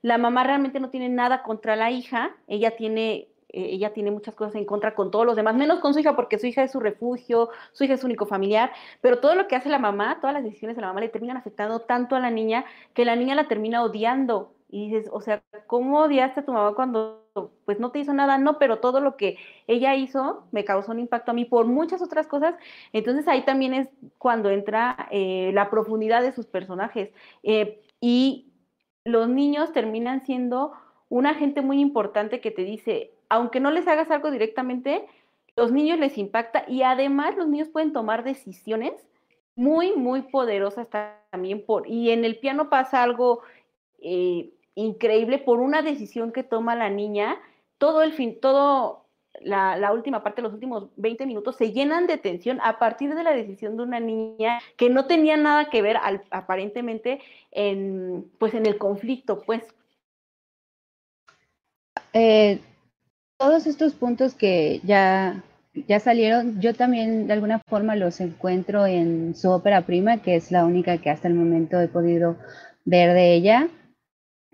la mamá realmente no tiene nada contra la hija, ella tiene eh, ella tiene muchas cosas en contra con todos los demás, menos con su hija, porque su hija es su refugio, su hija es su único familiar, pero todo lo que hace la mamá, todas las decisiones de la mamá le terminan afectando tanto a la niña que la niña la termina odiando. Y dices, o sea, ¿cómo odiaste a tu mamá cuando pues no te hizo nada? No, pero todo lo que ella hizo me causó un impacto a mí por muchas otras cosas. Entonces ahí también es cuando entra eh, la profundidad de sus personajes. Eh, y los niños terminan siendo una gente muy importante que te dice, aunque no les hagas algo directamente, los niños les impacta y además los niños pueden tomar decisiones muy, muy poderosas también. Por, y en el piano pasa algo eh, increíble por una decisión que toma la niña. Todo el fin, todo la, la, última parte, los últimos 20 minutos, se llenan de tensión a partir de la decisión de una niña que no tenía nada que ver al, aparentemente en, pues en el conflicto, pues. Eh, todos estos puntos que ya, ya salieron, yo también de alguna forma los encuentro en su ópera prima, que es la única que hasta el momento he podido ver de ella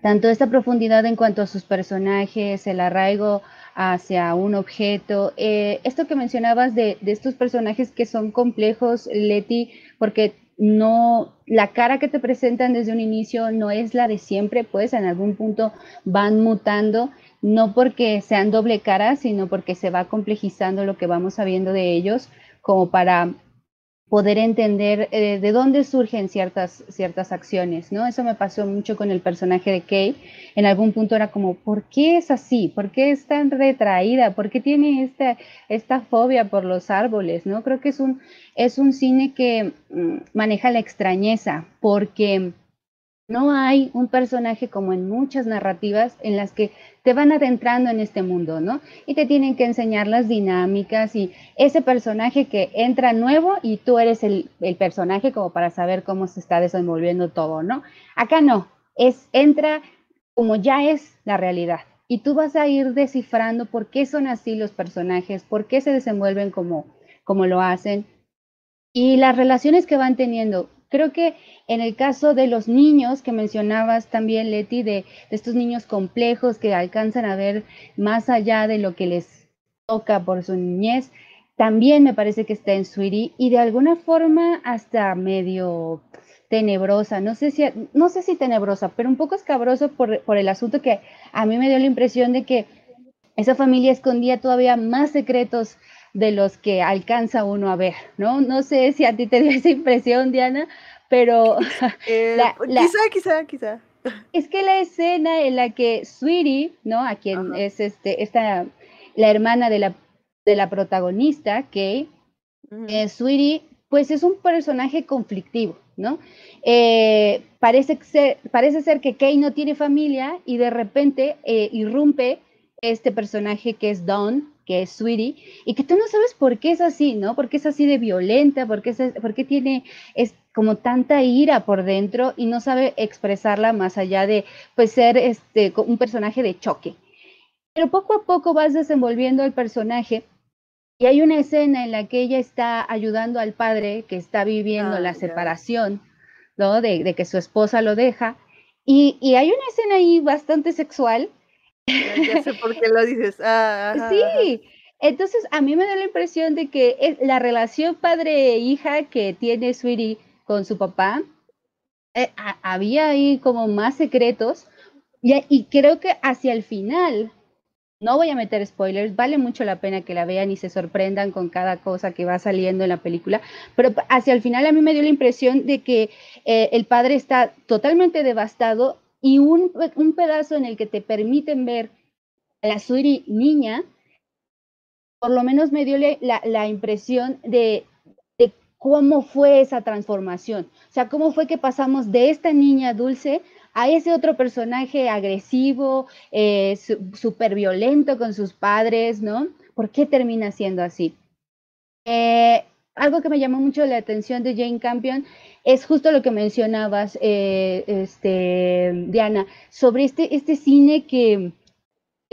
tanto esta profundidad en cuanto a sus personajes, el arraigo hacia un objeto, eh, esto que mencionabas de, de, estos personajes que son complejos, Leti, porque no, la cara que te presentan desde un inicio no es la de siempre, pues en algún punto van mutando, no porque sean doble cara, sino porque se va complejizando lo que vamos sabiendo de ellos, como para poder entender eh, de dónde surgen ciertas, ciertas acciones, ¿no? Eso me pasó mucho con el personaje de Kay. En algún punto era como, ¿por qué es así? ¿Por qué es tan retraída? ¿Por qué tiene esta, esta fobia por los árboles, no? Creo que es un, es un cine que mm, maneja la extrañeza, porque no hay un personaje como en muchas narrativas en las que te van adentrando en este mundo, ¿no? Y te tienen que enseñar las dinámicas y ese personaje que entra nuevo y tú eres el, personaje como para saber cómo se está desenvolviendo todo, ¿no? Acá no, es entra como ya es la realidad y tú vas a ir descifrando por qué son así los personajes, por qué se desenvuelven como, como lo hacen y las relaciones que van teniendo Creo que en el caso de los niños que mencionabas también, Leti, de, estos niños complejos que alcanzan a ver más allá de lo que les toca por su niñez, también me parece que está en Sweetie y de alguna forma hasta medio tenebrosa, no sé si, no sé si tenebrosa, pero un poco escabroso por, por el asunto que a mí me dio la impresión de que esa familia escondía todavía más secretos de los que alcanza uno a ver, ¿no? No sé si a ti te dio esa impresión, Diana, pero... Eh, quizá, quizá, quizá. Es que la escena en la que Sweetie, ¿no? A quien es este, esta, la hermana de la, de la protagonista, Kay, eh, Sweetie, pues es un personaje conflictivo, ¿no? Eh, parece, ser, parece ser que Kay no tiene familia y de repente irrumpe este personaje que es Dawn, que es Sweetie, y que tú no sabes por qué es así, ¿no? Por qué es así de violenta, por qué, es, por qué tiene es como tanta ira por dentro y no sabe expresarla más allá de pues ser este un personaje de choque. Pero poco a poco vas desenvolviendo el personaje y hay una escena en la que ella está ayudando al padre que está viviendo la separación, ¿no? De, que su esposa lo deja. Y, y hay una escena ahí bastante sexual ya sé por qué lo dices. Ah, sí, entonces a mí me da la impresión de que la relación padre-hija que tiene Sweetie con su papá, eh, había ahí como más secretos y, y, creo que hacia el final, no voy a meter spoilers, vale mucho la pena que la vean y se sorprendan con cada cosa que va saliendo en la película, pero hacia el final a mí me dio la impresión de que eh, el padre está totalmente devastado y un, pedazo en el que te permiten ver a la Suri niña, por lo menos me dio la, impresión de, cómo fue esa transformación. O sea, cómo fue que pasamos de esta niña dulce a ese otro personaje agresivo, eh, súper violento con sus padres, ¿no? ¿Por qué termina siendo así? Eh, algo que me llamó mucho la atención de Jane Campion es justo lo que mencionabas, eh, este, Diana, sobre este, este cine que,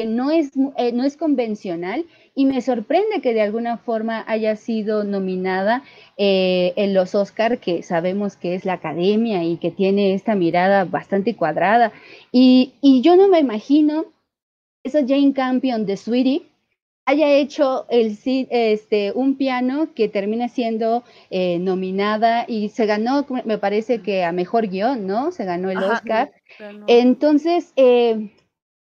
no, es, eh, no es convencional y me sorprende que de alguna forma haya sido nominada eh, en los Oscar, que sabemos que es la academia y que tiene esta mirada bastante cuadrada. Y, y yo no me imagino esa Jane Campion de Sweetie haya hecho el, este, un piano que termina siendo eh, nominada y se ganó, me parece que a mejor guion, ¿no? Se ganó el Oscar. Entonces, eh,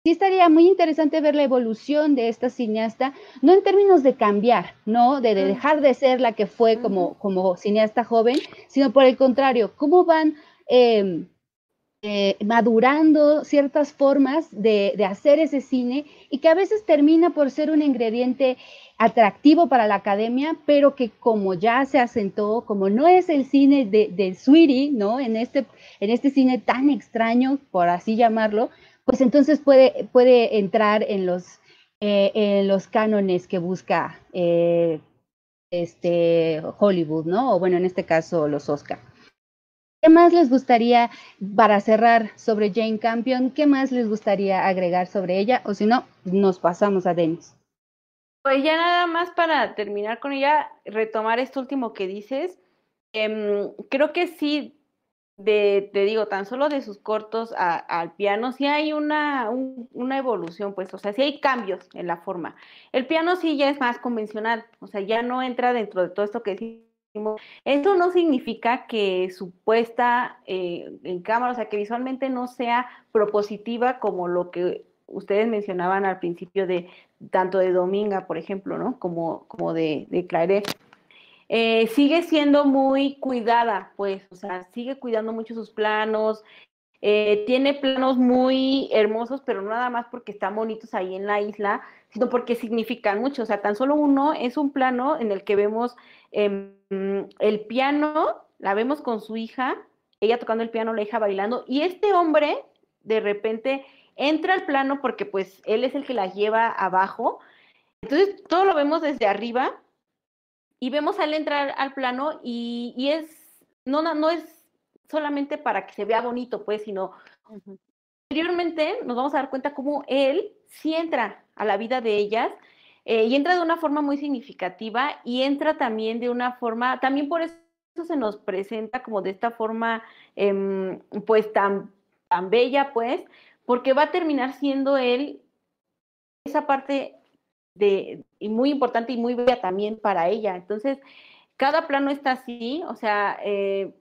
sí estaría muy interesante ver la evolución de esta cineasta, no en términos de cambiar, ¿no? De, dejar de ser la que fue como, como cineasta joven, sino por el contrario, cómo van... Eh, eh, madurando ciertas formas de, hacer ese cine y que a veces termina por ser un ingrediente atractivo para la academia, pero que como ya se asentó, como no es el cine de, de Sweetie, ¿no? En este, en este cine tan extraño, por así llamarlo, pues entonces puede, puede entrar en los, eh, en los cánones que busca eh, este Hollywood, ¿no? O bueno, en este caso los Oscar. ¿Qué más les gustaría, para cerrar sobre Jane Campion, qué más les gustaría agregar sobre ella? O si no, nos pasamos a Denis. Pues ya nada más para terminar con ella, retomar esto último que dices. Em, creo que sí, de, te digo, tan solo de sus cortos al piano, sí hay una, evolución, pues, o sea, sí hay cambios en la forma. El piano sí ya es más convencional, o sea, ya no entra dentro de todo esto que Eso no significa que su puesta eh, en cámara, o sea, que visualmente no sea propositiva como lo que ustedes mencionaban al principio de tanto de Dominga, por ejemplo, ¿no? Como, como de, de Claret. Eh, sigue siendo muy cuidada, pues, o sea, sigue cuidando mucho sus planos, eh, tiene planos muy hermosos, pero nada más porque están bonitos ahí en la isla, sino porque significan mucho. O sea, tan solo uno es un plano en el que vemos em, el piano, la vemos con su hija, ella tocando el piano, la hija bailando, y este hombre de repente entra al plano porque pues él es el que la lleva abajo. Entonces todo lo vemos desde arriba y vemos a él entrar al plano y, y es, no, no es solamente para que se vea bonito, pues, sino posteriormente nos vamos a dar cuenta cómo él sí entra a la vida de ellas eh, y entra de una forma muy significativa y entra también de una forma, también por eso se nos presenta como de esta forma, em, pues tan, tan bella, pues, porque va a terminar siendo él esa parte de, y muy importante y muy bella también para ella. Entonces, cada plano está así, o sea, eh,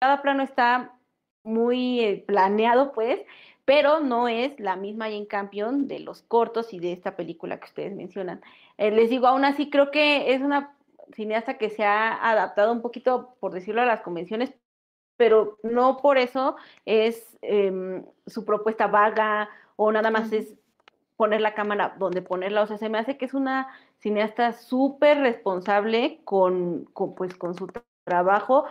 cada plano está muy eh, planeado, pues, pero no es la misma Jane Campion de los cortos y de esta película que ustedes mencionan. Eh, les digo, aún así creo que es una cineasta que se ha adaptado un poquito, por decirlo, a las convenciones, pero no por eso es em, su propuesta vaga o nada más es poner la cámara donde ponerla. O sea, se me hace que es una cineasta súper responsable con, con, pues, con su trabajo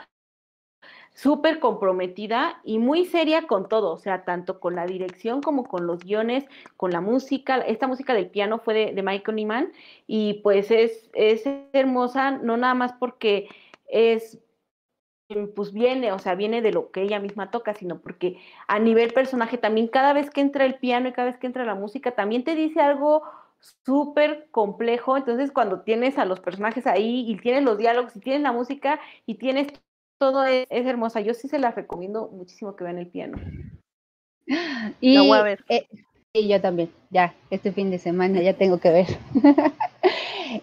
súper comprometida y muy seria con todo, o sea, tanto con la dirección como con los guiones, con la música. Esta música del piano fue de, Michael Nyman y pues es, es hermosa, no nada más porque es pues viene, o sea, viene de lo que ella misma toca, sino porque a nivel personaje también cada vez que entra el piano y cada vez que entra la música, también te dice algo súper complejo, entonces cuando tienes a los personajes ahí y tienes los diálogos y tienes la música y tienes todo es, hermosa. Yo sí se la recomiendo muchísimo que vean el piano. Y, voy a ver. Eh, yo también. Ya, este fin de semana ya tengo que ver.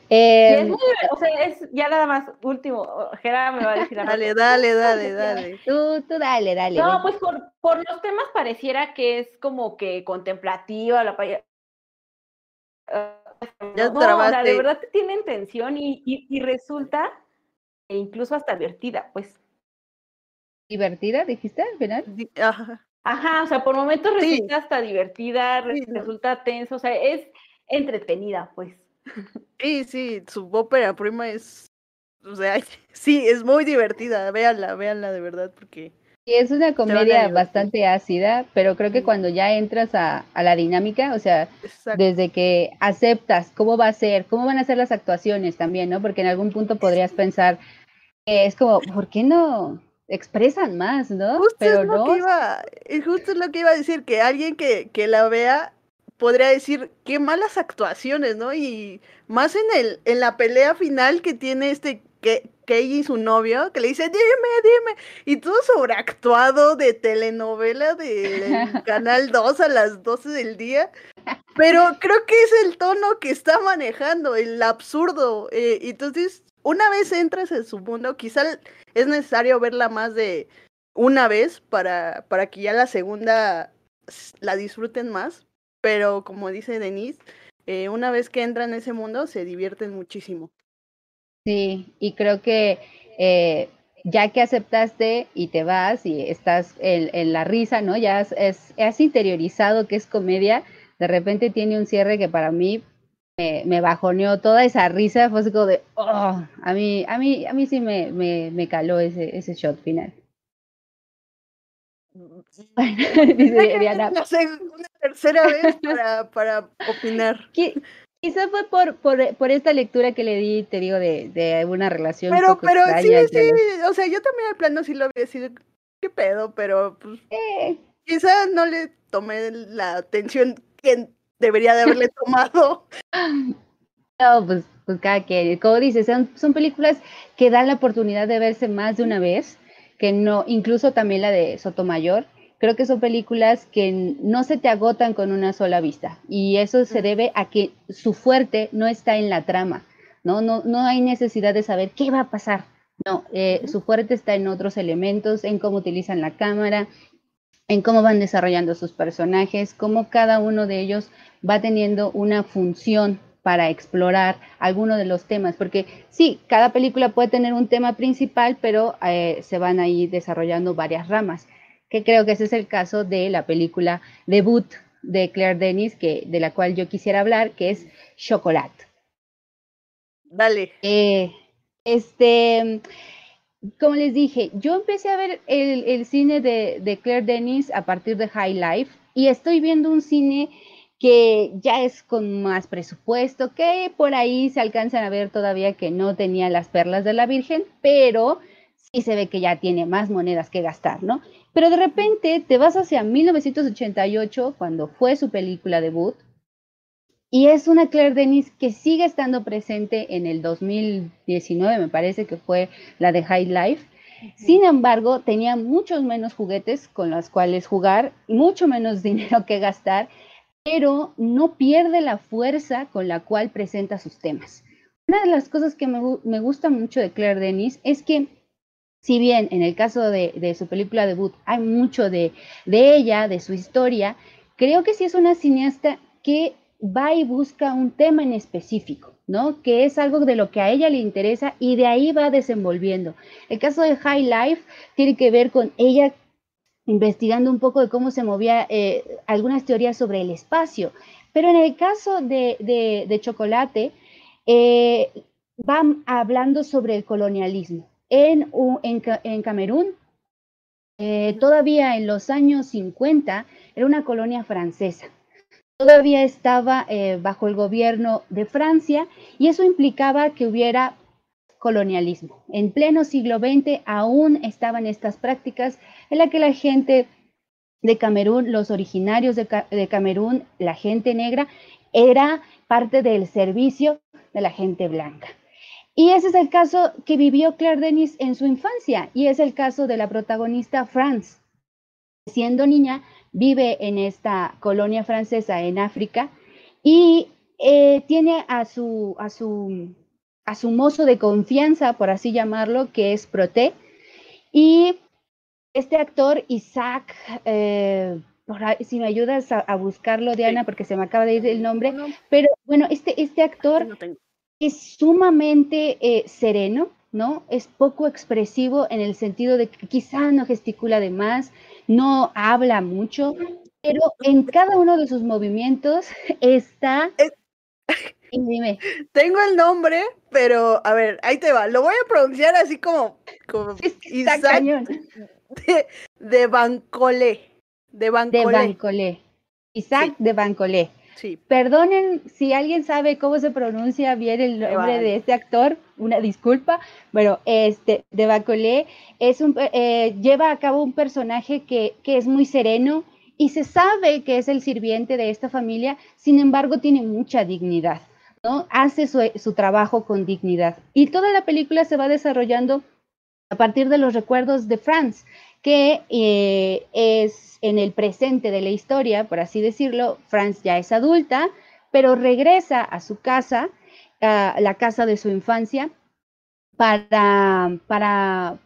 Em, o sea, es ya nada más último. Gerard me va a decir Dale, dale, dale, dale. Tú, tú dale, dale. No, pues por, por los temas pareciera que es como que contemplativa la paya. Ya no, o sea, de verdad tiene intención y, y, y resulta e incluso hasta divertida, pues divertida, dijiste al final. Ajá. Ajá, o sea, por momentos resulta hasta divertida, resulta tenso, o sea, es entretenida, pues. Sí, sí, su ópera prima es, o sea, sí, es muy divertida, véanla, véanla de verdad, porque... Sí, es una comedia bastante ácida, pero creo que cuando ya entras a, a la dinámica, o sea, desde que aceptas cómo va a ser, cómo van a ser las actuaciones también, ¿no? Porque en algún punto podrías pensar, es como, ¿por qué no? Expresan más, ¿no? Justo Pero es lo que iba, eh, justo es lo que iba a decir, que alguien que, que la vea podría decir qué malas actuaciones, ¿no? Y más en el, en la pelea final que tiene este que Kei y su novio, que le dice, dime, dime, y todo sobreactuado de telenovela de Canal 2 a las 12 del día, pero creo que es el tono que está manejando, el absurdo, eh, entonces una vez entras en su mundo, quizá es necesario verla más de una vez para, para que ya la segunda la disfruten más, pero como dice Denise, eh, una vez que entran en ese mundo se divierten muchísimo. Sí, y creo que eh, ya que aceptaste y te vas y estás en, en la risa, ¿no? Ya es, has interiorizado que es comedia, de repente tiene un cierre que para mí me, bajoneó toda esa risa, fue así como de, oh, a mí, a mí, a mí sí me, me, me caló ese, ese shot final. Dice Diana. La segunda, tercera vez para, para opinar. Quizá fue por, por, por, esta lectura que le di, te digo, de, de una relación. Pero, pero sí, sí, o sea, yo también al plano sí lo había sido, qué pedo, pero pues, eh. quizá no le tomé la atención que debería de haberle tomado. No, pues, pues cada que, como dices, son, son películas que dan la oportunidad de verse más de una vez, que no, incluso también la de Sotomayor, creo que son películas que no se te agotan con una sola vista y eso se debe a que su fuerte no está en la trama, ¿no? No, no hay necesidad de saber qué va a pasar, No, eh, su fuerte está en otros elementos, en cómo utilizan la cámara, en cómo van desarrollando sus personajes, cómo cada uno de ellos va teniendo una función para explorar alguno de los temas, porque sí, cada película puede tener un tema principal, pero eh, se van ahí desarrollando varias ramas, que creo que ese es el caso de la película debut de Claire Denis, que, de la cual yo quisiera hablar, que es Chocolate. Dale. Eh, este, como les dije, yo empecé a ver el, cine de, de, Claire Denis a partir de High Life y estoy viendo un cine que ya es con más presupuesto, que por ahí se alcanzan a ver todavía que no tenía las perlas de la Virgen, pero sí se ve que ya tiene más monedas que gastar, ¿no? Pero de repente te vas hacia 1988, cuando fue su película debut, y es una Claire Denis que sigue estando presente en el 2019, me parece que fue la de High Life. Sin embargo, tenía muchos menos juguetes con los cuales jugar, mucho menos dinero que gastar, pero no pierde la fuerza con la cual presenta sus temas. Una de las cosas que me, me gusta mucho de Claire Denis es que si bien en el caso de, de su película debut hay mucho de, de, ella, de su historia, creo que sí es una cineasta que va y busca un tema en específico, ¿no? Que es algo de lo que a ella le interesa y de ahí va desenvolviendo. El caso de High Life tiene que ver con ella investigando un poco de cómo se movía eh, algunas teorías sobre el espacio. Pero en el caso de, Chocolate, eh, van hablando sobre el colonialismo. En, Camerún, eh, todavía en los años 50, era una colonia francesa todavía estaba eh, bajo el gobierno de Francia y eso implicaba que hubiera colonialismo. En pleno siglo XX aún estaban estas prácticas en la que la gente de Camerún, los originarios de, de Camerún, la gente negra, era parte del servicio de la gente blanca. Y ese es el caso que vivió Claire Denis en su infancia y es el caso de la protagonista France. Siendo niña, vive en esta colonia francesa en África y eh, tiene a su, a, su, a su mozo de confianza, por así llamarlo, que es Proté. Y este actor, Isaac, eh, si me ayudas a, buscarlo, Diana, porque se me acaba de ir el nombre, pero bueno, este, este actor es sumamente eh, sereno, ¿no? Es poco expresivo en el sentido de que quizá no gesticula de más, no habla mucho, pero en cada uno de sus movimientos está... Dime. Tengo el nombre, pero a ver, ahí te va. Lo voy a pronunciar así como, como Isaac de, de Bancolé. De Bancolé. Isaac de Bancolé. Perdonen si alguien sabe cómo se pronuncia bien el nombre de este actor, una disculpa. Bueno, este de Bacolé es un, eh, lleva a cabo un personaje que, que es muy sereno y se sabe que es el sirviente de esta familia, sin embargo tiene mucha dignidad, ¿no? Hace su, su trabajo con dignidad. Y toda la película se va desarrollando a partir de los recuerdos de Franz, que eh, es en el presente de la historia, por así decirlo, Franz ya es adulta, pero regresa a su casa, a la casa de su infancia, para, para,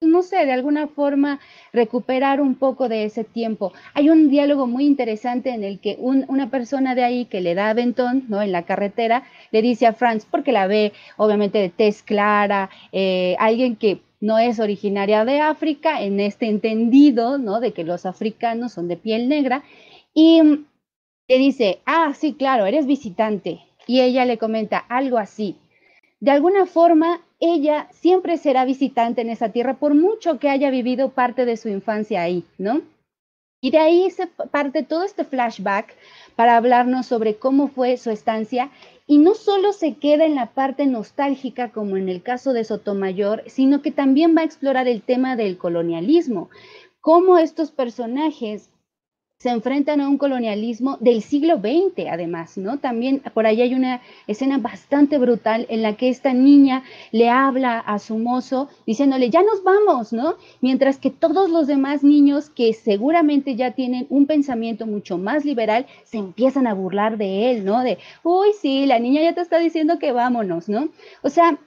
no sé, de alguna forma recuperar un poco de ese tiempo. Hay un diálogo muy interesante en el que una persona de ahí que le da aventón, ¿no? En la carretera, le dice a Franz, porque la ve obviamente de tez clara, eh, alguien que no es originaria de África, en este entendido, ¿no? De que los africanos son de piel negra. Y le dice, ah, sí, claro, eres visitante. Y ella le comenta algo así. De alguna forma, ella siempre será visitante en esa tierra, por mucho que haya vivido parte de su infancia ahí, ¿no? Y de ahí se parte todo este flashback para hablarnos sobre cómo fue su estancia. Y no solo se queda en la parte nostálgica como en el caso de Sotomayor, sino que también va a explorar el tema del colonialismo, cómo estos personajes se enfrentan a un colonialismo del siglo XX, además, ¿no? También por ahí hay una escena bastante brutal en la que esta niña le habla a su mozo diciéndole, ya nos vamos, ¿no? Mientras que todos los demás niños que seguramente ya tienen un pensamiento mucho más liberal, se empiezan a burlar de él, ¿no? De, uy, sí, la niña ya te está diciendo que vámonos, ¿no? O sea,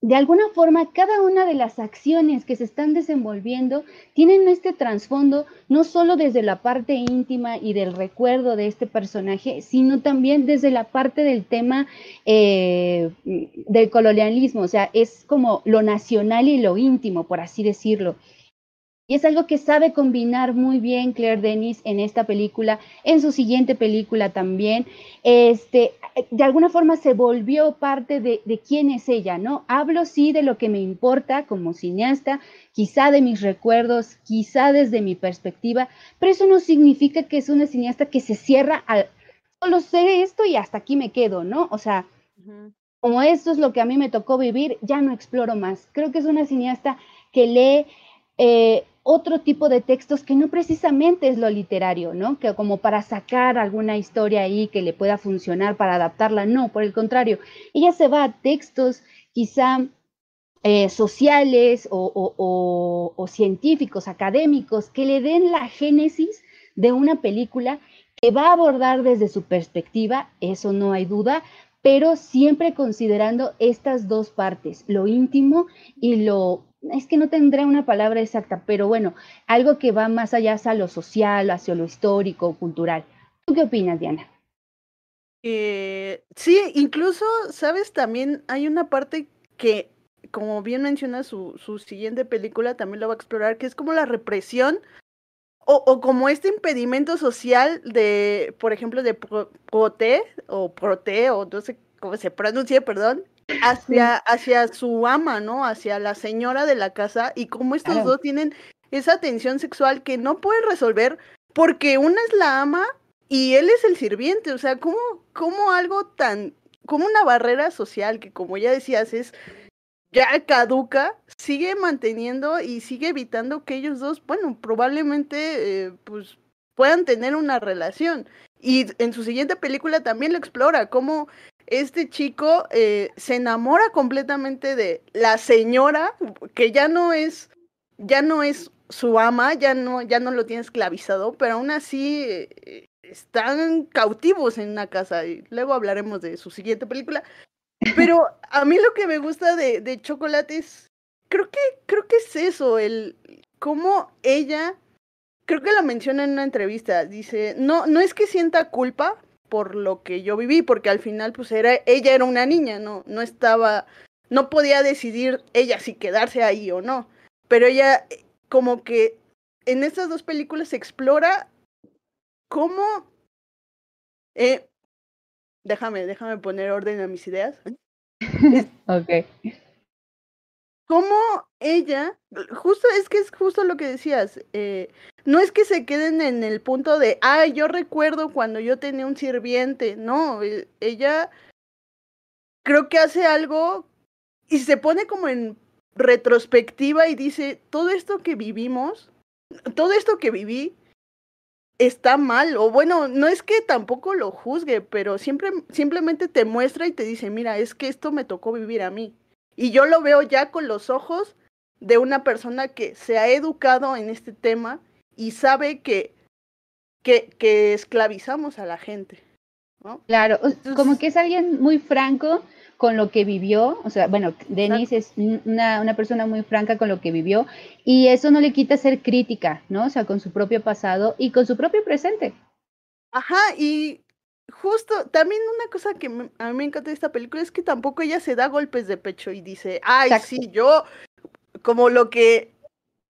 de alguna forma cada una de las acciones que se están desenvolviendo tienen este trasfondo no solo desde la parte íntima y del recuerdo de este personaje, sino también desde la parte del tema eh, del colonialismo, o sea, es como lo nacional y lo íntimo, por así decirlo. Y es algo que sabe combinar muy bien Claire Denis en esta película, en su siguiente película también. Este, de alguna forma se volvió parte de, de quién es ella, ¿no? Hablo sí de lo que me importa como cineasta, quizá de mis recuerdos, quizá desde mi perspectiva, pero eso no significa que es una cineasta que se cierra al, solo sé esto y hasta aquí me quedo, ¿no? O sea, como esto es lo que a mí me tocó vivir, ya no exploro más. Creo que es una cineasta que lee eh, otro tipo de textos que no precisamente es lo literario, ¿no? Que como para sacar alguna historia ahí que le pueda funcionar para adaptarla, no, por el contrario, ella se va a textos quizá eh, sociales o, o, científicos, académicos, que le den la génesis de una película que va a abordar desde su perspectiva, eso no hay duda, pero siempre considerando estas dos partes, lo íntimo y lo es que no tendré una palabra exacta, pero bueno, algo que va más allá hacia lo social, hacia lo histórico, cultural. ¿Tú qué opinas, Diana? Eh, sí, incluso, sabes, también hay una parte que, como bien menciona su, su siguiente película, también lo va a explorar, que es como la represión o, o, como este impedimento social de, por ejemplo, de Prote o Prote, o no sé cómo se pronuncia, perdón, hacia, hacia su ama, ¿no? Hacia la señora de la casa y como estos dos tienen esa tensión sexual que no pueden resolver porque una es la ama y él es el sirviente, o sea, como, como algo tan, como una barrera social que como ya decías es ya caduca, sigue manteniendo y sigue evitando que ellos dos, bueno, probablemente eh, pues puedan tener una relación. Y en su siguiente película también lo explora, cómo este chico eh, se enamora completamente de la señora, que ya no es, ya no es su ama, ya no, ya no lo tiene esclavizado, pero aún así eh, están cautivos en una casa. Y luego hablaremos de su siguiente película. Pero a mí lo que me gusta de, de Chocolate es, creo que, creo que es eso, el cómo ella, creo que lo menciona en una entrevista, dice, no, no es que sienta culpa, por lo que yo viví, porque al final pues era, ella era una niña, no, no estaba, no podía decidir ella si quedarse ahí o no, pero ella eh, como que en estas dos películas explora cómo, eh, déjame, déjame poner orden a mis ideas. ok cómo ella, justo es que es justo lo que decías, eh, no es que se queden en el punto de, ay, yo recuerdo cuando yo tenía un sirviente, no, eh, ella creo que hace algo y se pone como en retrospectiva y dice, todo esto que vivimos, todo esto que viví está mal, o bueno, no es que tampoco lo juzgue, pero siempre, simplemente te muestra y te dice, mira, es que esto me tocó vivir a mí. Y yo lo veo ya con los ojos de una persona que se ha educado en este tema y sabe que, que, que esclavizamos a la gente. ¿no? Claro, como que es alguien muy franco con lo que vivió, o sea, bueno, Denise es una, una, persona muy franca con lo que vivió y eso no le quita ser crítica, ¿no? O sea, con su propio pasado y con su propio presente. Ajá, y justo, también una cosa que a mí me encanta de esta película es que tampoco ella se da golpes de pecho y dice, ay, sí, yo, como lo que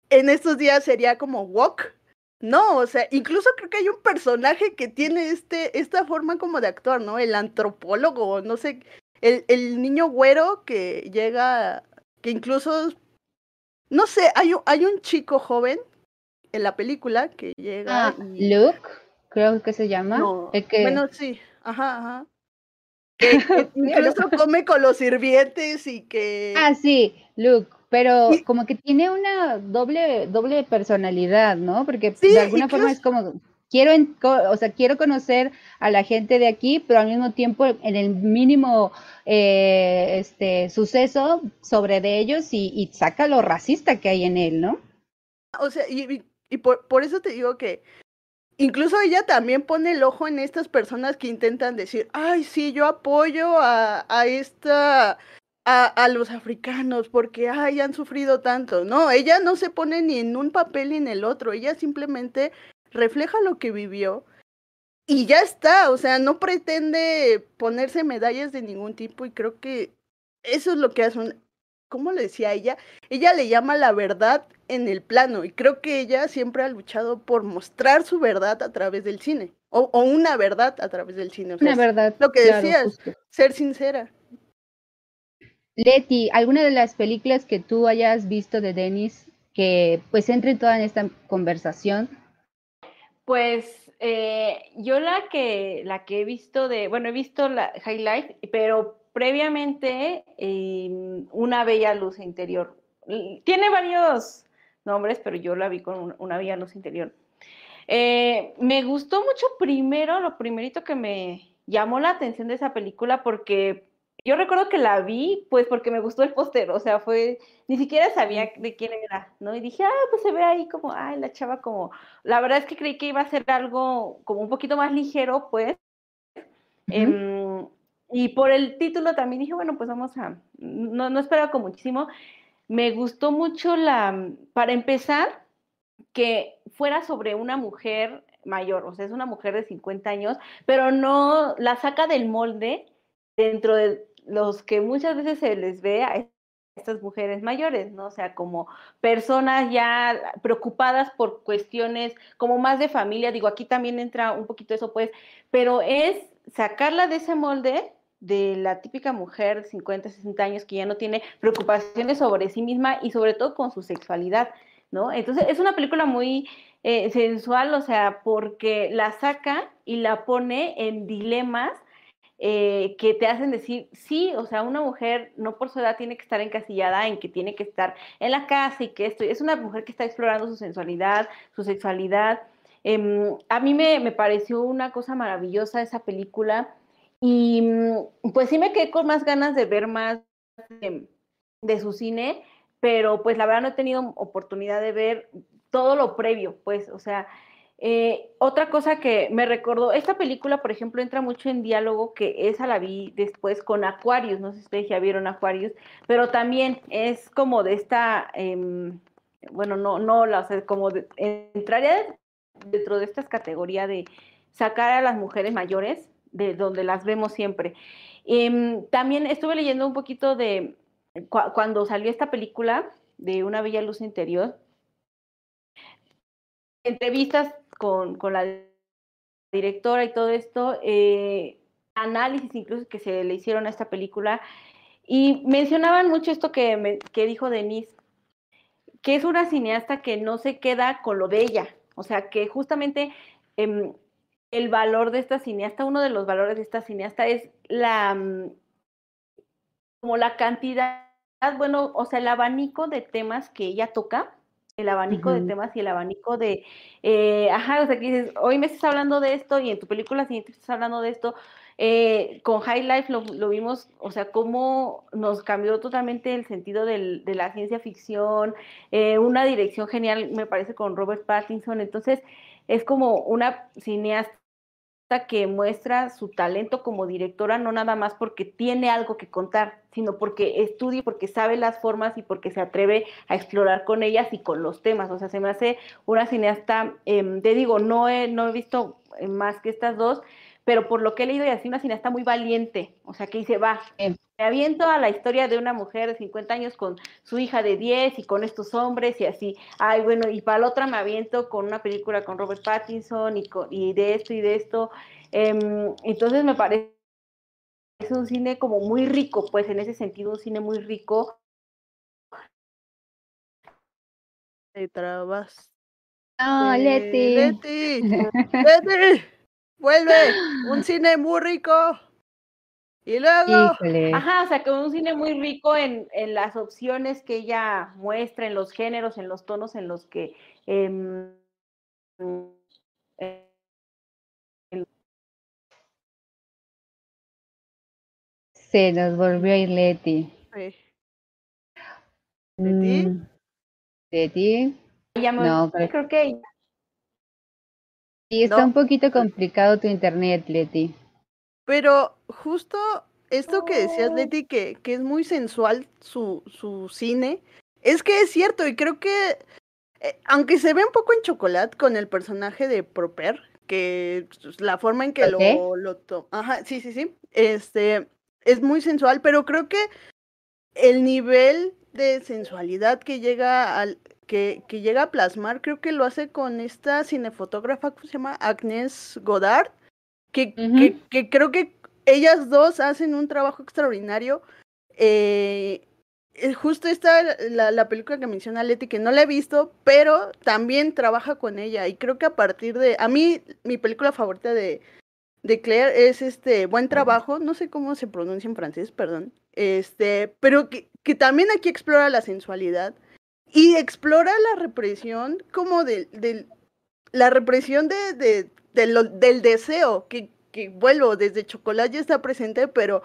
en estos días sería como walk. No, o sea, incluso creo que hay un personaje que tiene este, esta forma como de actuar, ¿no? El antropólogo, no sé, el, el niño güero que llega, que incluso, no sé, hay, hay un chico joven en la película que llega. Ah, Luke creo que se llama. Bueno, sí, ajá, ajá. Que, incluso come con los sirvientes y que... Ah, sí, Luke, pero como que tiene una doble, doble personalidad, ¿no? Porque de alguna forma es como, quiero, o sea, quiero conocer a la gente de aquí, pero al mismo tiempo en el mínimo eh, este, suceso sobre de ellos y, y, saca lo racista que hay en él, ¿no? O sea, y, y por, por eso te digo que incluso ella también pone el ojo en estas personas que intentan decir, ay, sí, yo apoyo a, a esta a, los africanos porque ay, han sufrido tanto. No, ella no se pone ni en un papel ni en el otro, ella simplemente refleja lo que vivió y ya está, o sea, no pretende ponerse medallas de ningún tipo y creo que eso es lo que hace un, ¿cómo le decía ella? Ella le llama la verdad en el plano y creo que ella siempre ha luchado por mostrar su verdad a través del cine o, una verdad a través del cine. una verdad. Lo que decías, ser sincera. Leti, ¿alguna de las películas que tú hayas visto de Denis que pues entre toda en esta conversación? Pues eh, yo la que, la que he visto de, bueno, he visto la Highlight, pero previamente em, Una Bella Luz Interior. Tiene varios nombres, pero yo la vi con una Bella Luz Interior. Eh, me gustó mucho primero, lo primerito que me llamó la atención de esa película porque yo recuerdo que la vi, pues porque me gustó el póster, o sea, fue, ni siquiera sabía de quién era, ¿no? Y dije, ah, pues se ve ahí como, ay, la chava como, la verdad es que creí que iba a ser algo como un poquito más ligero, pues. Em, y por el título también dije, bueno, pues vamos a, no, no esperaba con muchísimo. Me gustó mucho la, para empezar, que fuera sobre una mujer mayor, o sea, es una mujer de 50 años, pero no la saca del molde dentro de los que muchas veces se les ve a estas mujeres mayores, ¿no? O sea, como personas ya preocupadas por cuestiones como más de familia, digo, aquí también entra un poquito eso, pues, pero es sacarla de ese molde de la típica mujer de 50, 60 años que ya no tiene preocupaciones sobre sí misma y sobre todo con su sexualidad, ¿no? Entonces, es una película muy eh, sensual, o sea, porque la saca y la pone en dilemas eh, que te hacen decir, sí, o sea, una mujer no por su edad tiene que estar encasillada en que tiene que estar en la casa y que esto, es una mujer que está explorando su sensualidad, su sexualidad. Em, a mí me, me, pareció una cosa maravillosa esa película y mm, pues sí me quedé con más ganas de ver más de su cine, pero pues la verdad no he tenido oportunidad de ver todo lo previo, pues, o sea, eh, otra cosa que me recordó, esta película, por ejemplo, entra mucho en diálogo, que esa la vi después con Aquarius, no sé si ustedes ya vieron Aquarius, pero también es como de esta, em, bueno, no, no, la, o sea, como entraría dentro de esta categoría de sacar a las mujeres mayores de donde las vemos siempre. Em, también estuve leyendo un poquito de cuando salió esta película de Una Bella Luz Interior, entrevistas con, la directora y todo esto, eh, análisis incluso que se le hicieron a esta película, y mencionaban mucho esto que, que dijo Denise, que es una cineasta que no se queda con lo de ella, o sea, que justamente em, el valor de esta cineasta, uno de los valores de esta cineasta es la, mm, como la cantidad, bueno, o sea, el abanico de temas que ella toca, el abanico de temas y el abanico de, eh, ajá, o sea, que dices, hoy me estás hablando de esto y en tu película siguiente estás hablando de esto. Eh, con High Life lo, vimos, o sea, cómo nos cambió totalmente el sentido del, de la ciencia ficción, eh, una dirección genial, me parece, con Robert Pattinson. Entonces, es como una cineasta que muestra su talento como directora, no nada más porque tiene algo que contar, sino porque estudia, porque sabe las formas y porque se atreve a explorar con ellas y con los temas. O sea, se me hace una cineasta, eh, te digo, no he, no he visto más que estas dos, pero por lo que he leído y así una cineasta muy valiente, o sea, que dice, va, me aviento a la historia de una mujer de 50 años con su hija de 10 y con estos hombres y así, ay, bueno, y para la otra me aviento con una película con Robert Pattinson y, y de esto y de esto, em, entonces me parece es un cine como muy rico, pues en ese sentido un cine muy rico. Te trabas. No, Leti. Leti. Leti. Vuelve, un cine muy rico. Y luego. Ajá, o sea, que un cine muy rico en, en, las opciones que ella muestra, en los géneros, en los tonos en los que. Eh, Se nos volvió a ir Leti. Sí. ¿Leti? Mm, ¿Leti? no, creo que y está un poquito complicado tu internet, Leti. Pero justo esto que decías, Leti, que, que es muy sensual su, su cine, es que es cierto, y creo que, eh, aunque se ve un poco en chocolate con el personaje de Proper, que la forma en que lo, lo Ajá, sí, sí, sí. Este, es muy sensual, pero creo que el nivel de sensualidad que llega al que, que llega a plasmar, creo que lo hace con esta cinefotógrafa, ¿cómo se llama? Agnes Godard, que, que, que, creo que ellas dos hacen un trabajo extraordinario. Eh, eh, justo esta, la, la, película que menciona Leti, que no la he visto, pero también trabaja con ella. Y creo que a partir de. A mí, mi película favorita de, de Claire es este Buen Trabajo. No sé cómo se pronuncia en francés, perdón. Este, pero que, que también aquí explora la sensualidad y explora la represión como de, de la represión de, de, del deseo, que, que vuelvo, desde chocolate ya está presente, pero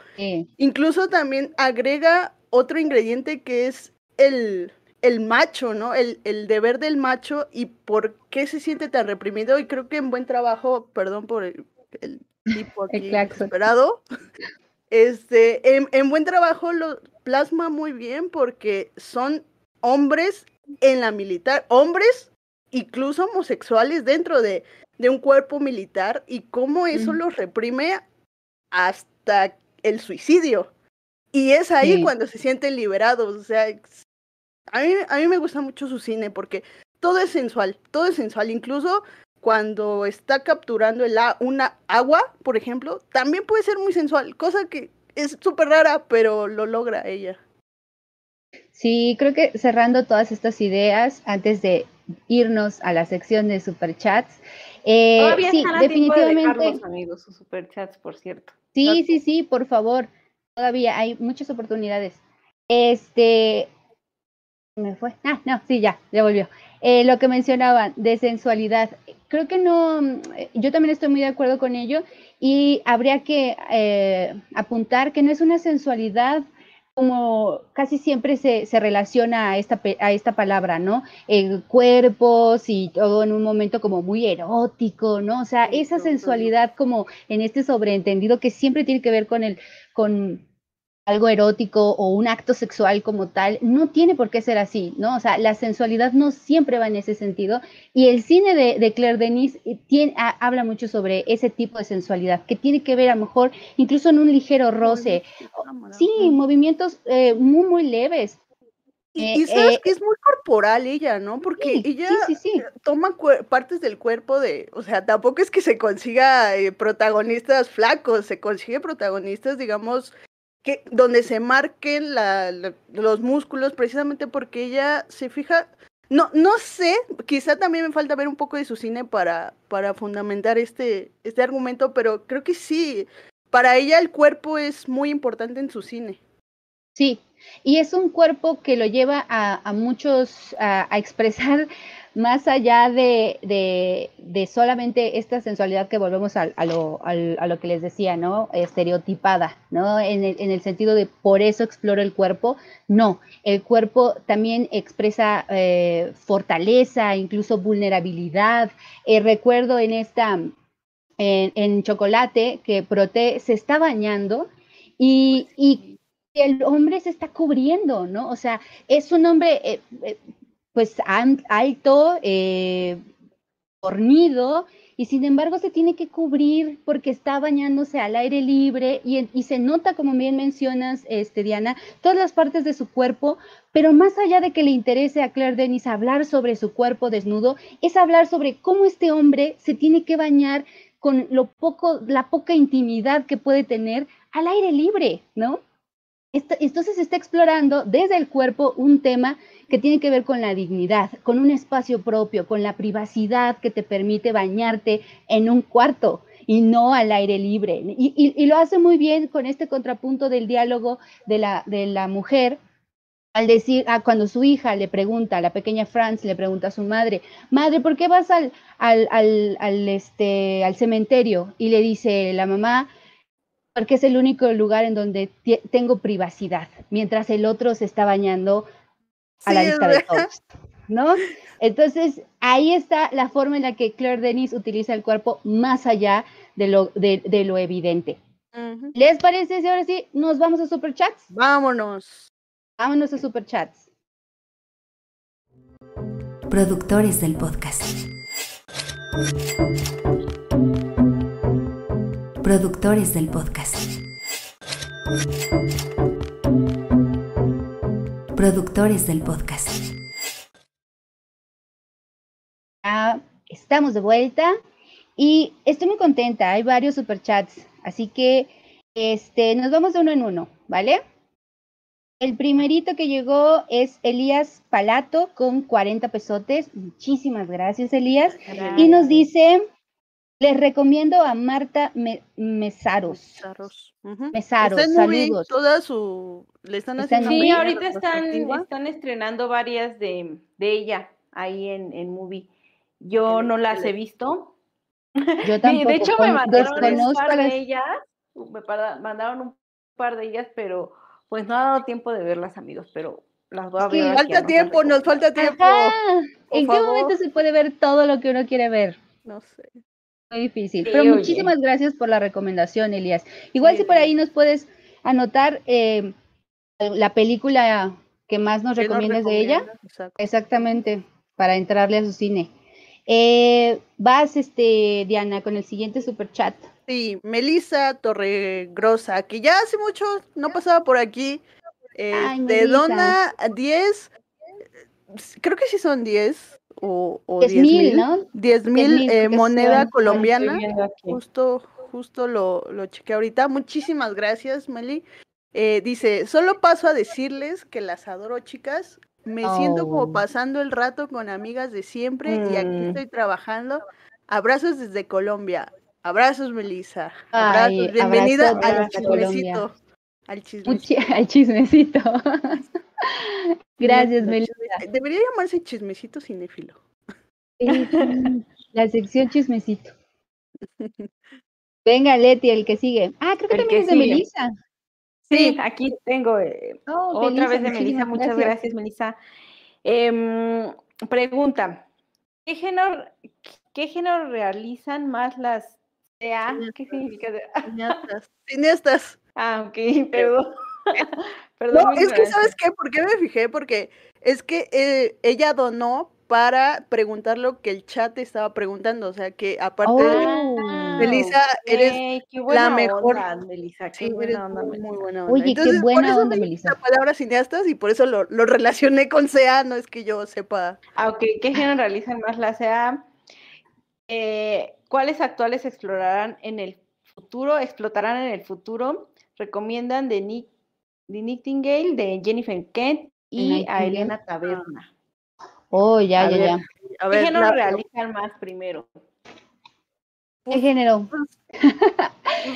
incluso también agrega otro ingrediente que es el, el macho, ¿no? El, el, deber del macho y por qué se siente tan reprimido. Y creo que en buen trabajo, perdón por el, el tipo aquí esperado, este, en, en, buen trabajo lo plasma muy bien porque son hombres en la militar, hombres incluso homosexuales dentro de, de un cuerpo militar y cómo eso los reprime hasta el suicidio. Y es ahí cuando se sienten liberados. O sea, a mí, a mí me gusta mucho su cine porque todo es sensual, todo es sensual. Incluso cuando está capturando el una agua, por ejemplo, también puede ser muy sensual, cosa que es súper rara, pero lo logra ella. Sí, creo que cerrando todas estas ideas, antes de irnos a la sección de superchats, eh, sí, definitivamente. los amigos, sus superchats, por cierto. Sí, sí, sí, por favor todavía hay muchas oportunidades. Este, me fue. Ah, no, sí, ya, ya volvió. Eh, lo que mencionaban de sensualidad, creo que no, yo también estoy muy de acuerdo con ello y habría que eh, apuntar que no es una sensualidad como casi siempre se, se relaciona a esta, a esta palabra, ¿no? Eh, cuerpos y todo en un momento como muy erótico, ¿no? O sea, esa sensualidad como en este sobreentendido que siempre tiene que ver con el, con algo erótico o un acto sexual como tal, no tiene por qué ser así, ¿no? O sea, la sensualidad no siempre va en ese sentido. Y el cine de, Claire Denis eh, habla mucho sobre ese tipo de sensualidad, que tiene que ver a lo mejor incluso en un ligero roce. Sí, movimientos eh, muy, muy leves. Y, eh, sabes que es muy corporal ella, ¿no? Porque ella toma partes del cuerpo de, o sea, tampoco es que se consiga protagonistas flacos, se consigue protagonistas, digamos, que donde se marquen la, los músculos, precisamente porque ella se fija, no, no sé, quizá también me falta ver un poco de su cine para, para fundamentar este, este argumento, pero creo que sí, para ella el cuerpo es muy importante en su cine. Sí, y es un cuerpo que lo lleva a, muchos a expresar más allá de, de, solamente esta sensualidad que volvemos a, lo, a, lo, que les decía, ¿no? Estereotipada, ¿no? En el, en el, sentido de por eso exploro el cuerpo, no, el cuerpo también expresa eh, fortaleza, incluso vulnerabilidad. Eh, recuerdo en esta, en, Chocolate, que Prote se está bañando y, y el hombre se está cubriendo, ¿no? O sea, es un hombre eh, pues alto, eh, fornido, y sin embargo se tiene que cubrir porque está bañándose al aire libre y, y, se nota, como bien mencionas, este, Diana, todas las partes de su cuerpo, pero más allá de que le interese a Claire Denis hablar sobre su cuerpo desnudo, es hablar sobre cómo este hombre se tiene que bañar con lo poco, la poca intimidad que puede tener al aire libre, ¿no? Entonces se está explorando desde el cuerpo un tema que tiene que ver con la dignidad, con un espacio propio, con la privacidad que te permite bañarte en un cuarto y no al aire libre. Y, lo hace muy bien con este contrapunto del diálogo de la, mujer al decir, ah, cuando su hija le pregunta, la pequeña Franz le pregunta a su madre, madre, ¿por qué vas al, al, al, al, este, al cementerio? Y le dice la mamá, porque es el único lugar en donde tengo privacidad, mientras el otro se está bañando a la vista de todos, ¿no? Entonces, ahí está la forma en la que Claire Denis utiliza el cuerpo más allá de lo, de, lo evidente. ¿Les parece si ahora sí nos vamos a superchats? Vámonos. Vámonos a superchats. Productores del podcast. Productores del podcast. Productores del podcast. Ya estamos de vuelta y estoy muy contenta. Hay varios superchats, así que este, nos vamos de uno en uno, ¿vale? El primerito que llegó es Elías Palato con 40 pesotes. Muchísimas gracias, Elías. Y nos dice, les recomiendo a Marta Mesaros. Mesaros. Mesaros, Está en movie, saludos. toda su... Le están haciendo... Sí, ahorita están, estrenando varias de, de ella ahí en, en movie. Yo no las he visto. Yo tampoco. de hecho, me mandaron un par de ellas. Me mandaron un par de ellas, pero pues no ha dado tiempo de verlas, amigos. Pero las voy a ver. Falta tiempo, nos falta tiempo. Ajá. ¿En qué favor. momento se puede ver todo lo que uno quiere ver? No sé. Muy difícil. Sí, Pero oye. muchísimas gracias por la recomendación, Elías. Igual Sí, si por ahí nos puedes anotar eh, la película que más nos ¿Qué nos recomiendas de ella. Exacto. Exactamente, para entrarle a su cine. Eh, vas, este, Diana, con el siguiente super chat. Sí, Melissa Torregrosa, que ya hace mucho no pasaba por aquí. Ay, Este, dona 10, creo que sí son 10 o, o 10 10 mil, ¿no? 10 mil eh, moneda son- colombiana. Justo, justo lo, lo chequé ahorita. Muchísimas gracias, Meli. Eh, dice, solo paso a decirles que las adoro, chicas. Me siento Oh. como pasando el rato con amigas de siempre y aquí Mm. estoy trabajando. Abrazos desde Colombia. Abrazos, Melissa. Ay. Bienvenida abrazotes al chismecito. Al chismecito. Al chismecito. Gracias, Melissa. chisme- Debería llamarse chismecito cinéfilo. Sí, La sección chismecito. Venga, Leti, el que sigue. Ah, creo que El también que es de sigue. Melissa. Sí, aquí tengo eh, Oh, otra vez de Melissa. Muchas gracias, Melissa. Em, pregunta: ¿qué género, ¿qué género realizan más las CA? ¿Qué significa? CA? Cineastas. Cineastas. Ah, ok, perdón. perdón. No, es que. ¿sabes qué? ¿Por qué me fijé? Porque es que eh, ella donó para preguntar lo que el chat estaba preguntando. O sea, que aparte de Oh. Melissa, eres Ok, qué buena mejor. onda, Melissa, qué Sí, eres buena onda, muy, buena onda. Oye, qué Entonces, por buena eso onda, me Melissa. La palabra cineastas y por eso lo, lo relacioné con CA, no es que yo sepa. Ah, ok, ¿qué género realizan más la CA? Eh, ¿Cuáles actuales explorarán en el futuro? ¿Explotarán en el futuro? Recomiendan de Nick, de Nightingale, de Jennifer Kent y a. Elena Taberna. Oh, ya, A ya, ver, ya. A ¿Qué ver, género la- realizan más primero? ¿Qué género?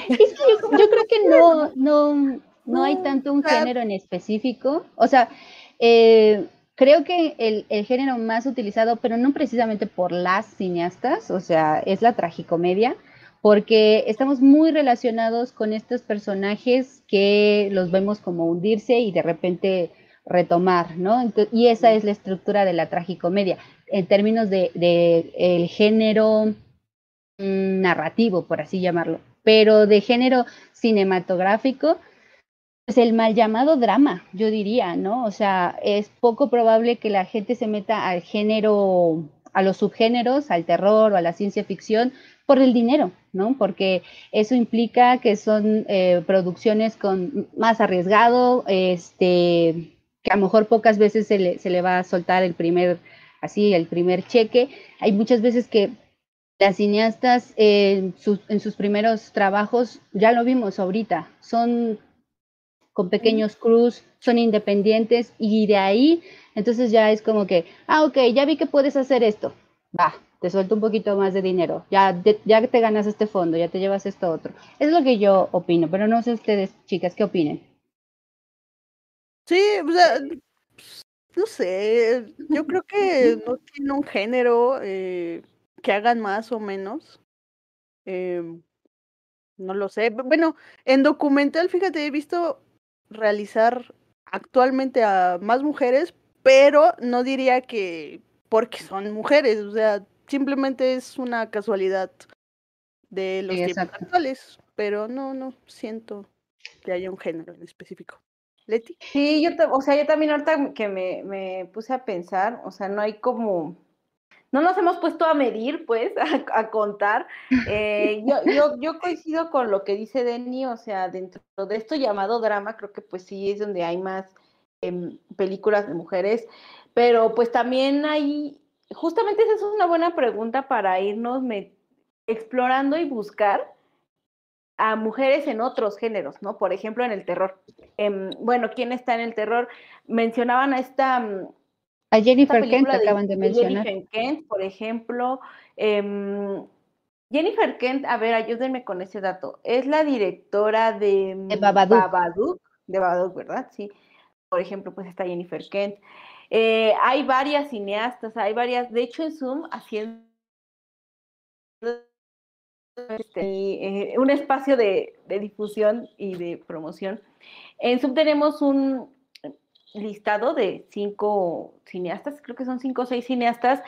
Es que yo, yo creo que no, no, no hay tanto un género en específico. O sea, eh, creo que el, el género más utilizado, pero no precisamente por las cineastas, o sea, es la tragicomedia, porque estamos muy relacionados con estos personajes que los vemos como hundirse y de repente retomar, ¿no? Y esa es la estructura de la tragicomedia. En términos de, género mm, narrativo, por así llamarlo, pero de género cinematográfico, pues el mal llamado drama, yo diría, ¿no? O sea, es poco probable que la gente se meta al género, a los subgéneros, al terror o a la ciencia ficción por el dinero, ¿no? Porque eso implica que son eh, producciones con más arriesgado, este, que a lo mejor pocas veces se le, se le va a soltar el primer, así, el primer cheque. Hay muchas veces que las cineastas eh, en, sus, en sus primeros trabajos, ya lo vimos ahorita, son con pequeños crews, son independientes y de ahí, entonces ya es como que, ah, ok, ya vi que puedes hacer esto, va, te suelto un poquito más de dinero, ya, de- ya te ganas este fondo, ya te llevas esto otro. Es lo que yo opino, pero no sé ustedes, chicas, ¿qué opinen? Sí, o sea, no sé, yo creo que no tiene un género eh, que hagan más o menos. Em, no lo sé. Bu- Bueno, en documental, fíjate, he visto realizar actualmente a más mujeres, pero no diría que porque son mujeres, o sea, simplemente es una casualidad. de los tiempos actuales, pero no, no siento que haya un género en específico. Leti. Sí, yo, o sea, yo también ahorita que me, me puse a pensar, o sea, no hay como no nos hemos puesto a medir, pues, a, contar. Eh, yo, yo, yo, coincido con lo que dice Denny, o sea, dentro de esto llamado drama, creo que pues sí es donde hay más em, películas de mujeres, pero pues también hay, justamente esa es una buena pregunta para irnos explorando y buscar a mujeres en otros géneros, ¿no? Por ejemplo, en el terror. Em, bueno, ¿quién está en el terror? Mencionaban a esta mm, a Jennifer Kent acaban de mencionar. Jennifer Kent, por ejemplo. Em, Jennifer Kent, a ver, ayúdenme con ese dato. Es la directora de, de Babadook. De Babadook, ¿verdad? Sí. Por ejemplo, pues está Jennifer Kent. Eh, hay varias cineastas, hay varias, de hecho en Zoom haciendo este, eh, un espacio de, de, difusión y de promoción. En Zoom tenemos un, listado de cinco cineastas, creo que son cinco o seis cineastas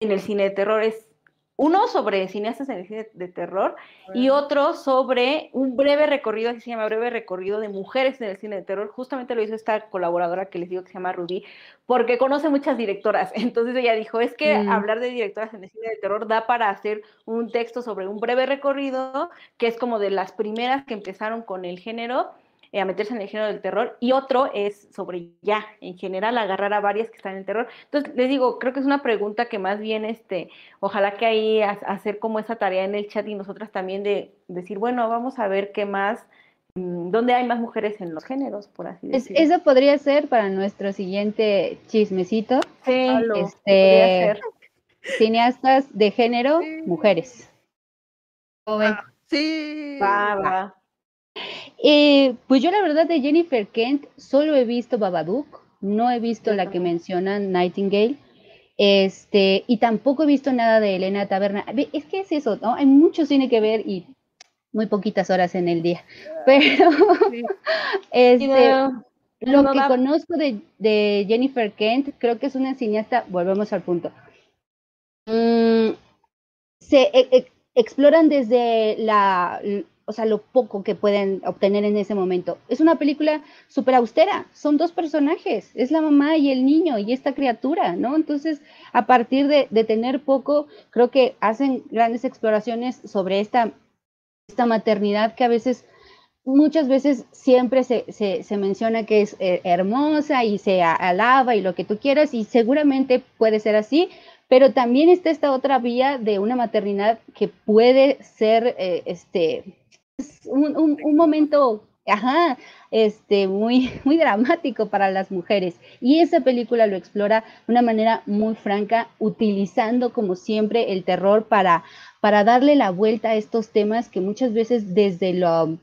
en el cine de terror. Es uno sobre cineastas en el cine de terror y otro sobre un breve recorrido, así se llama breve recorrido de mujeres en el cine de terror. Justamente lo hizo esta colaboradora que les digo que se llama Ruby, porque conoce muchas directoras. Entonces ella dijo, es que mm. hablar de directoras en el cine de terror da para hacer un texto sobre un breve recorrido, que es como de las primeras que empezaron con el género eh, a meterse en el género del terror, y otro es sobre ya, en general, agarrar a varias que están en el terror. Entonces, les digo, creo que es una pregunta que más bien, este, ojalá que ahí hacer como esa tarea en el chat y nosotras también de decir, bueno, vamos a ver qué más, mm, dónde hay más mujeres en los géneros, por así decirlo. eso podría ser para nuestro siguiente chismecito. Sí, este, cineastas de género, mujeres. Ah, sí. Va, va. Eh, pues yo la verdad de Jennifer Kent solo he visto Babadook, no he visto la que mencionan Nightingale, este, y tampoco he visto nada de Elena Taberna. Es que es eso, ¿no? Hay mucho cine que ver y muy poquitas horas en el día. Pero este, lo que conozco de, Jennifer Kent, creo que es una cineasta, volvemos al punto. Mm, se e, e, exploran desde la o sea, lo poco que pueden obtener en ese momento. Es una película súper austera, son dos personajes, es la mamá y el niño y esta criatura, ¿no? Entonces, a partir de, tener poco, creo que hacen grandes exploraciones sobre esta, esta maternidad que a veces, muchas veces siempre se, se, menciona que es eh, hermosa y se alaba y lo que tú quieras y seguramente puede ser así, pero también está esta otra vía de una maternidad que puede ser, eh, este, un, un, momento ajá, este, muy, muy dramático para las mujeres. Y esa película lo explora de una manera muy franca, utilizando como siempre el terror para, para darle la vuelta a estos temas que muchas veces desde lo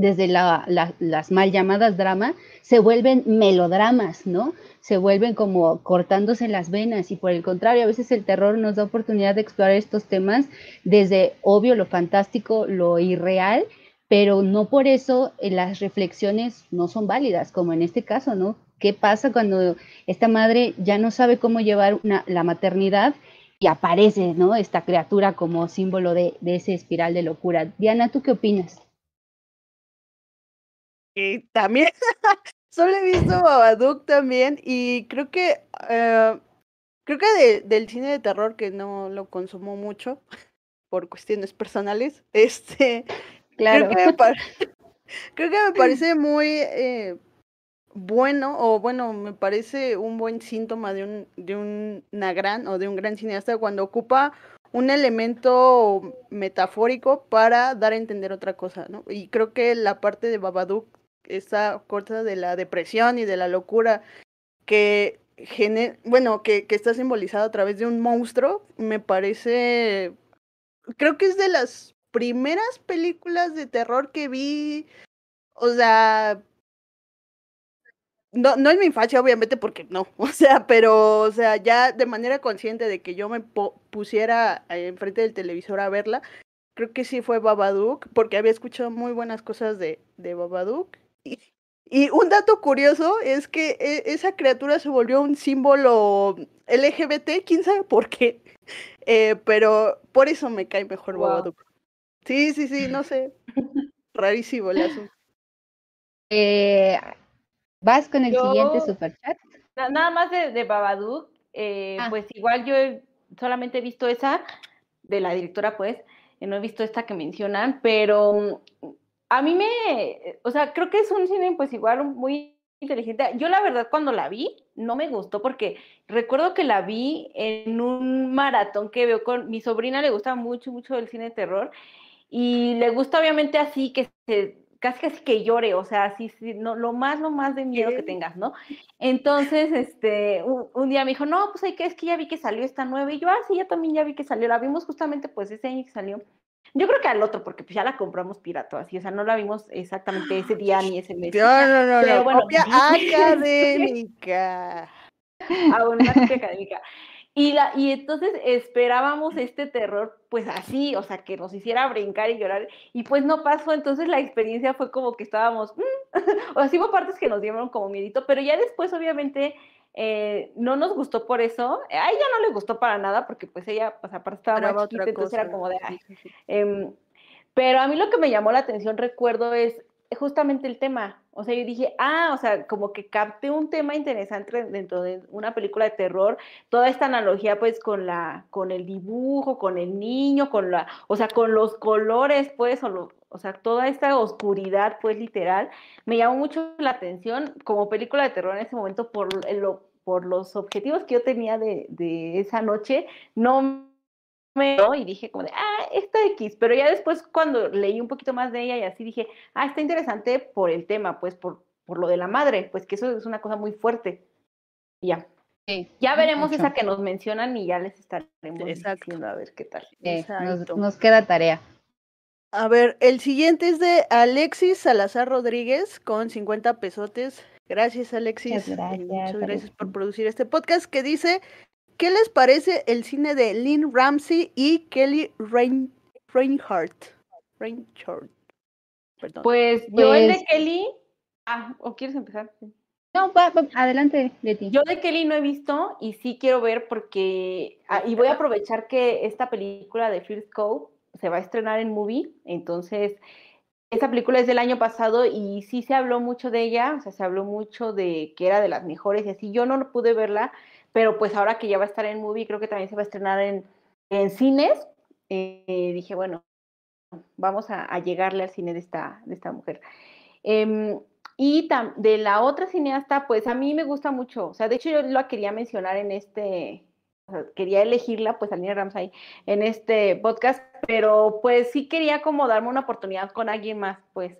desde la, las mal llamadas drama, se vuelven melodramas, ¿no? Se vuelven como cortándose las venas y por el contrario, a veces el terror nos da oportunidad de explorar estos temas desde obvio, lo fantástico, lo irreal, pero no por eso eh, las reflexiones no son válidas, como en este caso, ¿no? ¿Qué pasa cuando esta madre ya no sabe cómo llevar la maternidad y aparece, ¿no? Esta criatura como símbolo de, de ese espiral de locura. Diana, ¿tú qué opinas? También, solo he visto Babadook también y creo que, eh, creo que del cine de terror que no lo consumo mucho por cuestiones personales, este, claro. creo, que me, creo que me parece muy eh, bueno o bueno, me parece un buen síntoma de, un, de una gran o de un gran cineasta cuando ocupa un elemento metafórico para dar a entender otra cosa, ¿no? Y creo que la parte de Babadook esa cosa de la depresión y de la locura que bueno, que, que está simbolizado a través de un monstruo, me parece, creo que es de las primeras películas de terror que vi, o sea, no, no en mi infancia, obviamente, porque no, o sea, pero, o sea, ya de manera consciente de que yo me pusiera enfrente del televisor a verla, creo que sí fue Babadook, porque había escuchado muy buenas cosas de, de Babadook, y, un dato curioso es que e, esa criatura se volvió un símbolo LGBT, quién sabe por qué. Eh, pero por eso me cae mejor Babadook. Sí, sí, sí, no sé. Rarísimo el asunto. Eh, ¿Vas con el siguiente superchat? Na- Nada más de, de Babadook, eh, Ah. pues igual yo he- solamente he visto esa de la directora, pues, no he visto esta que mencionan, pero a mí me, o sea, creo que es un cine pues igual muy inteligente. Yo la verdad cuando la vi no me gustó porque recuerdo que la vi en un maratón que veo con mi sobrina, le gusta mucho, mucho el cine de terror y le gusta obviamente así que se, casi casi que llore, o sea, así, sí, no, lo más, lo más de miedo que tengas, ¿no? Entonces, este, un, un día me dijo, no, pues hay que, es que ya vi que salió esta nueva, y yo, ah, sí, ya también ya vi que salió, la vimos justamente pues ese año que salió. Yo creo que al otro, porque pues ya la compramos pirata, así, o sea, no la vimos exactamente ese día ni ese mes. No, no, no, Pero no. bueno, Copia académica. a una copia académica. Y, la, y entonces esperábamos este terror, pues así, o sea, que nos hiciera brincar y llorar, y pues no pasó, entonces la experiencia fue como que estábamos, "Mm", o sea, hubo partes que nos dieron como miedito, pero ya después obviamente eh, no nos gustó por eso, a ella no le gustó para nada, porque pues ella, pues aparte estaba Esperaba más chiquita, entonces era como de, "Ay". Em, pero a mí lo que me llamó la atención, recuerdo, es justamente el tema. O sea, yo dije, ah, o sea, como que capté un tema interesante dentro de una película de terror, toda esta analogía pues con la, con el dibujo, con el niño, con la, o sea, con los colores, pues, o, lo- o sea, toda esta oscuridad, pues, literal, me llamó mucho la atención como película de terror en ese momento por, lo- por los objetivos que yo tenía de, de esa noche, ¿no? Y dije como de, ah, esta X, pero ya después cuando leí un poquito más de ella y así dije, ah, está interesante por el tema, pues por, por lo de la madre, pues que eso es una cosa muy fuerte. Y ya, Sí, ya veremos mucho. esa que nos mencionan y ya les estaremos Exacto. diciendo a ver qué tal. Eh, nos, Exacto. nos queda tarea. A ver, el siguiente es de Alexis Salazar Rodríguez con 50 pesotes. Gracias, Alexis. Muchas gracias, Muchas gracias por producir este podcast que dice, ¿qué les parece el cine de Lynn Ramsey y Kelly Rein Reinhardt? Reinhardt. Perdón. Pues yo el de Pues- Kelly, ah, ¿o quieres empezar? No, va, va, adelante, Leti. Yo de Kelly no he visto y sí quiero ver porque, ah, y voy a aprovechar que esta película de First Cove se va a estrenar en movie, entonces esta película es del año pasado y sí se habló mucho de ella, o sea, se habló mucho de que era de las mejores y así, yo no pude verla, pero pues ahora que ya va a estar en movie, creo que también se va a estrenar en, en cines, eh, dije, bueno, vamos a, a llegarle al cine de esta, de esta mujer. Em, y tam- de la otra cineasta, pues a mí me gusta mucho. O sea, de hecho yo la quería mencionar en este, o sea, quería elegirla, pues a Lina Ramsay, en este podcast, pero pues sí quería como darme una oportunidad con alguien más, pues.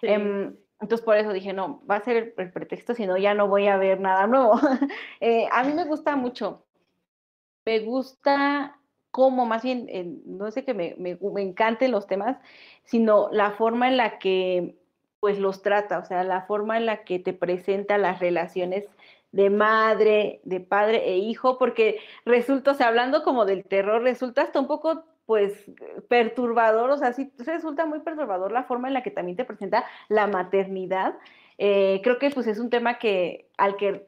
Sí. Em, entonces por eso dije, no, va a ser el, pretexto, si no ya no voy a ver nada nuevo. Eh, a mí me gusta mucho. Me gusta cómo, más bien, no sé que me, me, me encanten los temas, sino la forma en la que pues los trata, o sea, la forma en la que te presenta las relaciones de madre, de padre e hijo, porque resulta, o sea, hablando como del terror, resulta hasta un poco, pues, perturbador, o sea, sí resulta muy perturbador la forma en la que también te presenta la maternidad. Eh, creo que, pues, es un tema que, al que,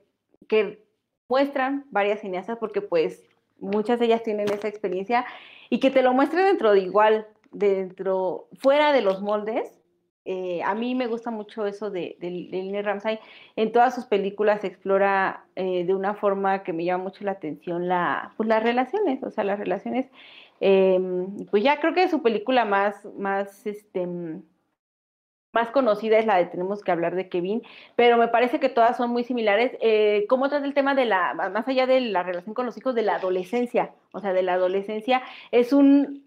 que muestran varias cineastas, porque, pues, muchas de ellas tienen esa experiencia, y que te lo muestre dentro de igual, dentro, fuera de los moldes, eh, a mí me gusta mucho eso de, de, de Ramsay. En todas sus películas explora eh, de una forma que me llama mucho la atención la, pues, las relaciones, o sea, las relaciones. Eh, pues ya creo que su película más, más, este, más conocida es la de Tenemos que hablar de Kevin, pero me parece que todas son muy similares. Eh, ¿Cómo trata el tema de la, más allá de la relación con los hijos, de la adolescencia? O sea, de la adolescencia, es un,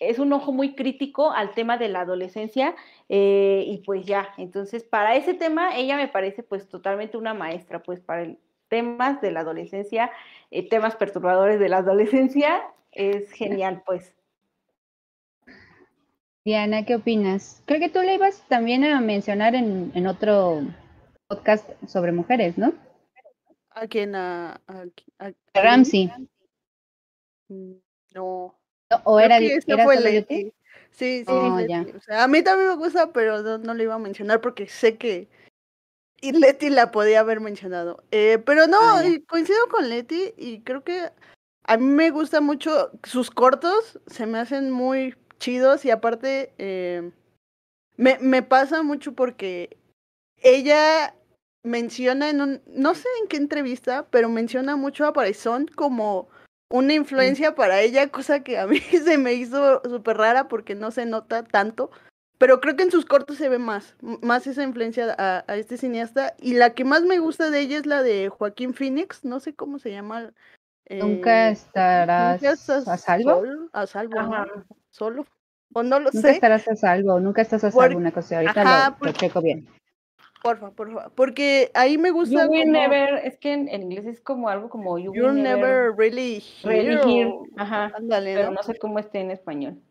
es un ojo muy crítico al tema de la adolescencia eh, y pues ya, entonces para ese tema ella me parece pues totalmente una maestra, pues para el, temas de la adolescencia, eh, temas perturbadores de la adolescencia, es genial pues. Diana, ¿qué opinas? Creo que tú le ibas también a mencionar en, en otro podcast sobre mujeres, ¿no? ¿A quién? ¿A, a, a, a Ramsey? Mm, No. No, ¿O era, era fue solo? Sí, sí, Oh, Leti. ya. O sea, a mí también me gusta, pero no, no le iba a mencionar porque sé que y Leti la podía haber mencionado. Eh, pero no, Ah, coincido con Leti y creo que a mí me gusta mucho sus cortos, se me hacen muy chidos y aparte eh, me, me pasa mucho porque ella menciona en un, no sé en qué entrevista, pero menciona mucho a Parizón como una influencia para ella, cosa que a mí se me hizo súper rara porque no se nota tanto. Pero creo que en sus cortos se ve más, más esa influencia a, a, este cineasta. Y la que más me gusta de ella es la de Joaquín Phoenix, no sé cómo se llama. Eh, nunca estarás a, salvo. a salvo, solo. O no lo nunca sé. estarás a salvo, nunca estás a salvo, una cosa. Ahorita Ajá, lo, por... lo, checo bien. Porfa, porfa. Porque ahí me gusta. You will como... never, es que en, en, inglés es como algo como You will never, never really hear. Really hear. Ajá. Ándale, pero ¿no? no sé cómo esté en español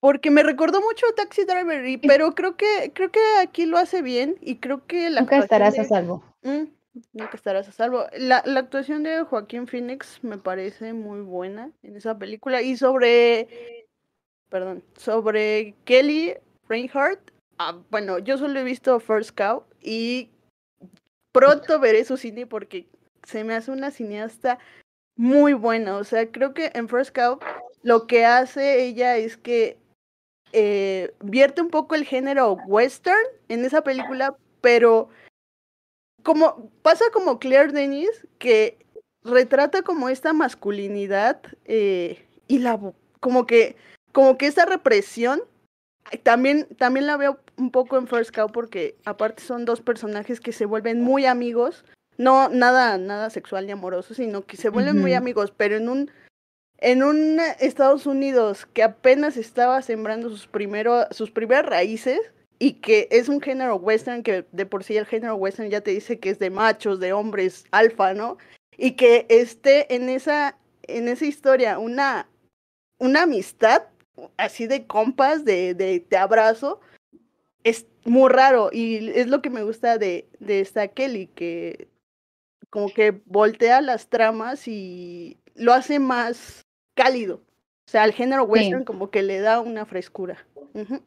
porque me recordó mucho Taxi Driver, y, pero creo que creo que aquí lo hace bien y creo que la nunca estarás de... a salvo. Mm, nunca estarás a salvo. La, la, actuación de Joaquín Phoenix me parece muy buena en esa película y sobre, perdón, sobre Kelly Reinhardt. Ah, bueno, yo solo he visto First Cow y pronto veré su cine porque se me hace una cineasta muy buena. O sea, creo que en First Cow lo que hace ella es que eh, vierte un poco el género western en esa película, pero como pasa como Claire Denis, que retrata como esta masculinidad eh, y la como que como que esa represión también también la veo un poco en First Cow porque aparte son dos personajes que se vuelven muy amigos no nada nada sexual ni amoroso sino que se vuelven uh -huh. muy amigos pero en un en un Estados Unidos que apenas estaba sembrando sus, primero, sus primeras raíces y que es un género western que de por sí el género western ya te dice que es de machos, de hombres alfa, ¿no? Y que esté en esa, en esa historia una, una amistad así de compas, de, de, de abrazo, es muy raro y es lo que me gusta de, de esta Kelly, que como que voltea las tramas y lo hace más cálido. O sea, al género western sí. como que le da una frescura. Uh -huh.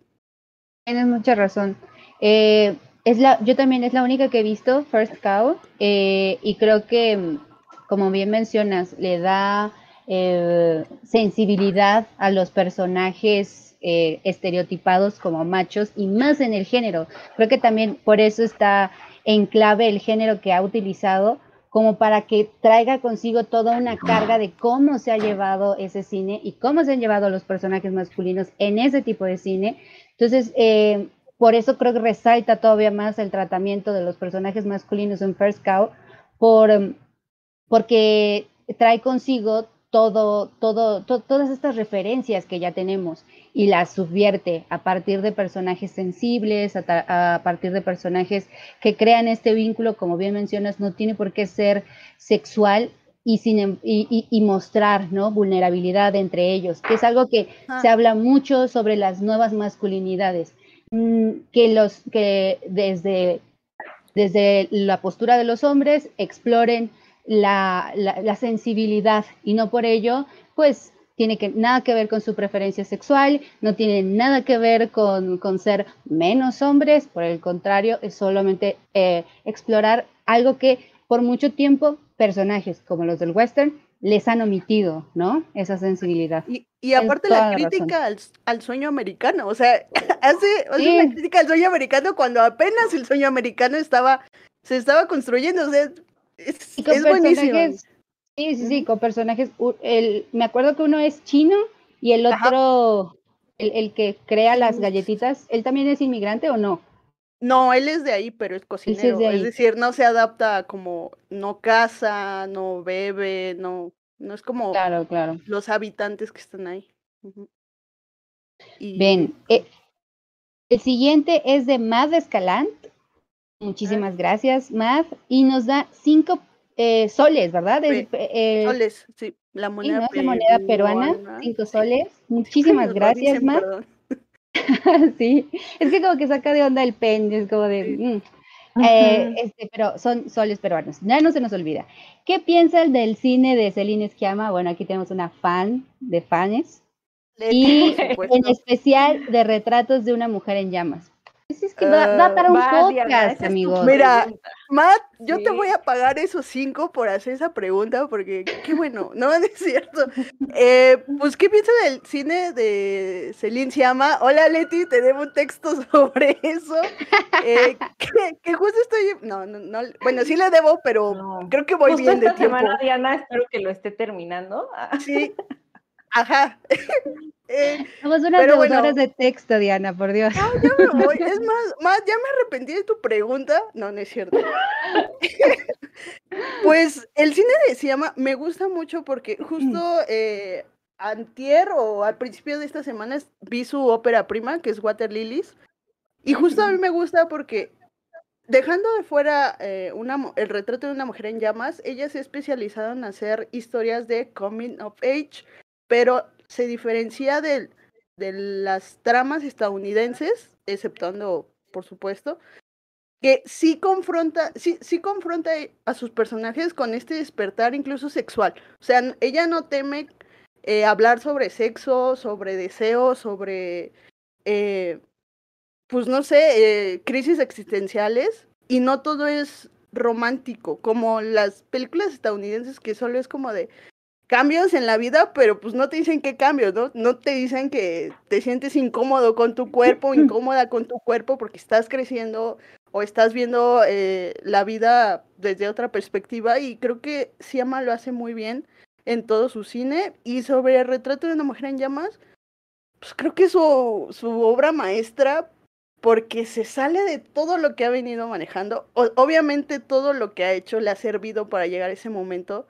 Tienes mucha razón. Eh, yo también es la única que he visto, First Cow, eh, y creo que, como bien mencionas, le da eh, sensibilidad a los personajes estereotipados como machos y más en el género. Creo que también por eso está en clave el género que ha utilizado como para que traiga consigo toda una carga de cómo se ha llevado ese cine y cómo se han llevado los personajes masculinos en ese tipo de cine. Entonces, eh, por eso creo que resalta todavía más el tratamiento de los personajes masculinos en First Cow, por, um, porque trae consigo todo, todo, to, todas estas referencias que ya tenemos y las subvierte a partir de personajes sensibles, a, a, partir de personajes que crean este vínculo, como bien mencionas, no tiene por qué ser sexual y, sin, em, y, y, y mostrar ¿no? vulnerabilidad entre ellos, que es algo que ah. se habla mucho sobre las nuevas masculinidades, mm, que, los, que desde, desde la postura de los hombres exploren la, la, la, sensibilidad y no por ello, pues tiene que, nada que ver con su preferencia sexual, no tiene nada que ver con, con ser menos hombres, por el contrario, es solamente eh, explorar algo que por mucho tiempo personajes como los del western les han omitido, ¿no? Esa sensibilidad. Y, y aparte la crítica al, al, sueño americano, o sea, hace, hace sí. una crítica al sueño americano cuando apenas el sueño americano estaba, se estaba construyendo, o sea, es, es buenísimo. Sí, sí, sí, con personajes. El, me acuerdo que uno es chino y el otro, el, el, que crea las galletitas, ¿él también es inmigrante o no? No, él es de ahí, pero es cocinero. Es, de es, decir, no se adapta como, no caza, no bebe, no, no es como claro, claro. los habitantes que están ahí. Uh -huh. y... Ven, eh, el siguiente es de Mad Escalant. Muchísimas ah. gracias, Mad. Y nos da cinco eh, soles, ¿verdad? Eh, soles, sí, la moneda, ¿no? la moneda peruana, cinco soles. Muchísimas gracias, Mar. sí, es que como que saca de onda el pen, es como de... Mm. Eh, este, pero son soles peruanos, ya no se nos olvida. ¿Qué piensas del cine de Celine Esquiama? Bueno, aquí tenemos una fan de fans. Y en especial de retratos de una mujer en llamas. Es que da, para un podcast, amigos. Mira, Matt, yo te voy a pagar esos cinco por hacer esa pregunta, porque qué bueno, no es cierto. Eh, pues, ¿qué piensas del cine de Celine Siama? Hola, Leti, te debo un texto sobre eso. Eh, que, justo estoy. No, no, no. Bueno, sí le debo, pero creo que voy bien de esta semana, Diana, espero que lo esté terminando. Sí. Ajá. Eh, Somos unas devoradoras de texto, Diana, por Dios. No, ya me voy. Es más, más, ya me arrepentí de tu pregunta. No, no es cierto. pues el cine de Siama me gusta mucho porque justo eh, antier o al principio de esta semana vi su ópera prima, que es Water Lilies. Y justo a mí me gusta porque dejando de fuera eh, una, el retrato de una mujer en llamas, ella se ha especializado en hacer historias de coming of age, pero se diferencia de, de las tramas estadounidenses, exceptuando, por supuesto, que sí confronta, sí, sí confronta a sus personajes con este despertar incluso sexual. O sea, ella no teme eh, hablar sobre sexo, sobre deseo, sobre, eh, pues no sé, eh, crisis existenciales, y no todo es romántico, como las películas estadounidenses que solo es como de, cambios en la vida, pero pues no te dicen qué cambios, ¿no? No te dicen que te sientes incómodo con tu cuerpo, incómoda con tu cuerpo porque estás creciendo o estás viendo eh, la vida desde otra perspectiva y creo que Siama lo hace muy bien en todo su cine y sobre el retrato de una mujer en llamas, pues creo que es su, su obra maestra porque se sale de todo lo que ha venido manejando. obviamente todo lo que ha hecho le ha servido para llegar a ese momento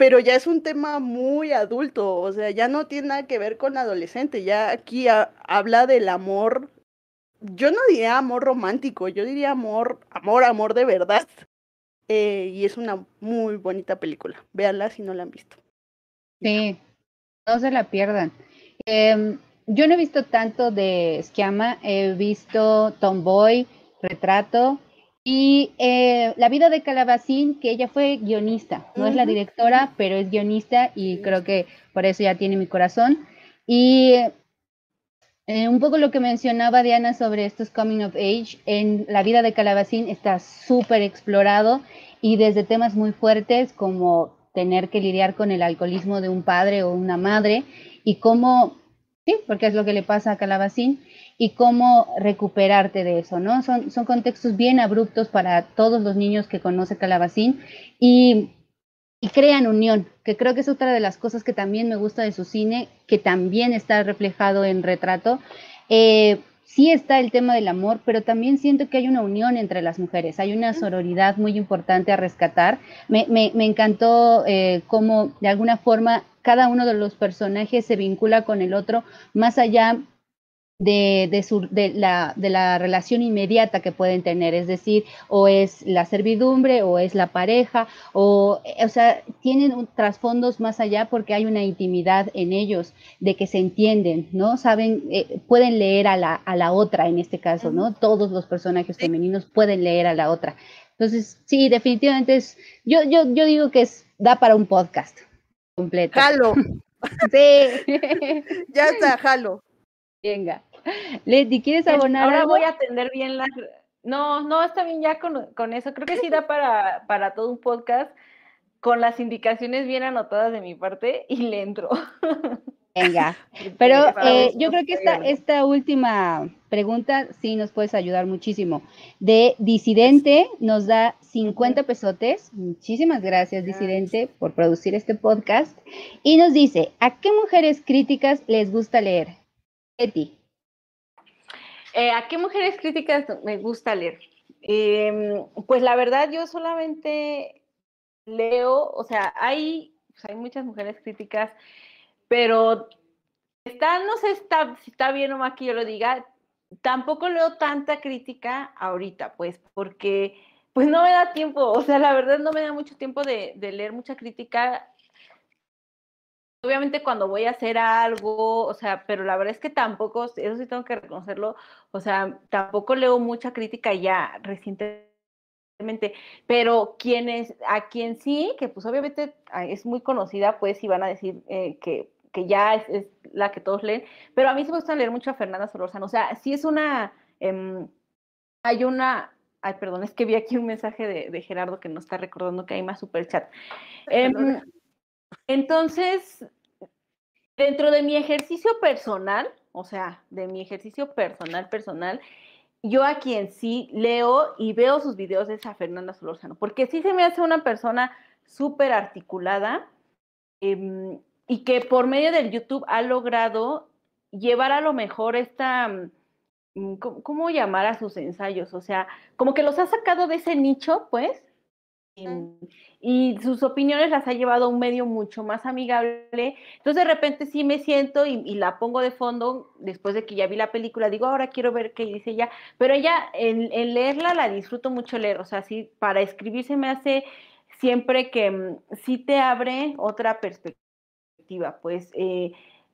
pero ya es un tema muy adulto, o sea, ya no tiene nada que ver con adolescente, ya aquí habla del amor, yo no diría amor romántico, yo diría amor, amor, amor de verdad. Eh, y es una muy bonita película, véanla si no la han visto. Sí, no se la pierdan. Em, yo no he visto tanto de Schiama, he visto Tomboy, Retrato, y eh, La vida de Calabacín, que ella fue guionista, no es la directora, pero es guionista y creo que por eso ya tiene mi corazón. Y eh, un poco lo que mencionaba Diana sobre estos coming of age, en La vida de Calabacín está súper explorado y desde temas muy fuertes como tener que lidiar con el alcoholismo de un padre o una madre y cómo, sí, porque es lo que le pasa a Calabacín, y cómo recuperarte de eso, ¿no? Son, son contextos bien abruptos para todos los niños que conoce Calabacín y, y crean unión, que creo que es otra de las cosas que también me gusta de su cine, que también está reflejado en retrato. Eh, sí está el tema del amor, pero también siento que hay una unión entre las mujeres, hay una sororidad muy importante a rescatar. Me, me, me encantó eh, cómo de alguna forma cada uno de los personajes se vincula con el otro, más allá de, de, su, de, la, de la relación inmediata que pueden tener, es decir, o es la servidumbre o es la pareja, o, o sea, tienen un, trasfondos más allá porque hay una intimidad en ellos, de que se entienden, ¿no? Saben, eh, pueden leer a la, a la otra en este caso, ¿no? Todos los personajes femeninos pueden leer a la otra. Entonces, sí, definitivamente es, yo, yo, yo digo que es, da para un podcast completo. Jalo. sí. ya está, jalo. Venga. Leti, ¿quieres abonar? Ahora voy a atender bien las. No, no, está bien ya con, con, eso. Creo que sí da para, para todo un podcast con las indicaciones bien anotadas de mi parte y le entro. Venga, pero eh, yo creo que esta, esta última pregunta sí nos puedes ayudar muchísimo. De Disidente nos da 50 pesotes. Muchísimas gracias, Disidente, por producir este podcast. Y nos dice, ¿a qué mujeres críticas les gusta leer? Eti. Eh, ¿A qué mujeres críticas me gusta leer? Em, pues la verdad, yo solamente leo, o sea, hay, pues, hay muchas mujeres críticas, pero está, no sé está, si está bien o mal que yo lo diga, tampoco leo tanta crítica ahorita, pues, porque pues no me da tiempo, o sea, la verdad no me da mucho tiempo de, de leer mucha crítica obviamente cuando voy a hacer algo, o sea, pero la verdad es que tampoco, eso sí tengo que reconocerlo, o sea, tampoco leo mucha crítica ya recientemente, pero quienes, a quien sí, que pues obviamente es muy conocida, pues sí van a decir eh, que, que, ya es, es, la que todos leen, pero a mí sí me gusta leer mucho a Fernanda Solórzano, o sea, sí es una Em, hay una, ay, perdón, es que vi aquí un mensaje de, Gerardo que nos está recordando que hay más super chat. Entonces, dentro de mi ejercicio personal, o sea, de mi ejercicio personal, personal, yo a quien sí leo y veo sus videos es a Fernanda Solórzano, porque sí se me hace una persona súper articulada em, y que por medio del YouTube ha logrado llevar a lo mejor esta, mm, ¿cómo, llamar a sus ensayos? O sea, como que los ha sacado de ese nicho, pues, y sus opiniones las ha llevado a un medio mucho más amigable. Entonces de repente sí me siento y, la pongo de fondo después de que ya vi la película, digo, ahora quiero ver qué dice ella, pero ella en, leerla la disfruto mucho leer, o sea, sí, para escribir se me hace siempre que mm, sí te abre otra perspectiva, pues... Eh,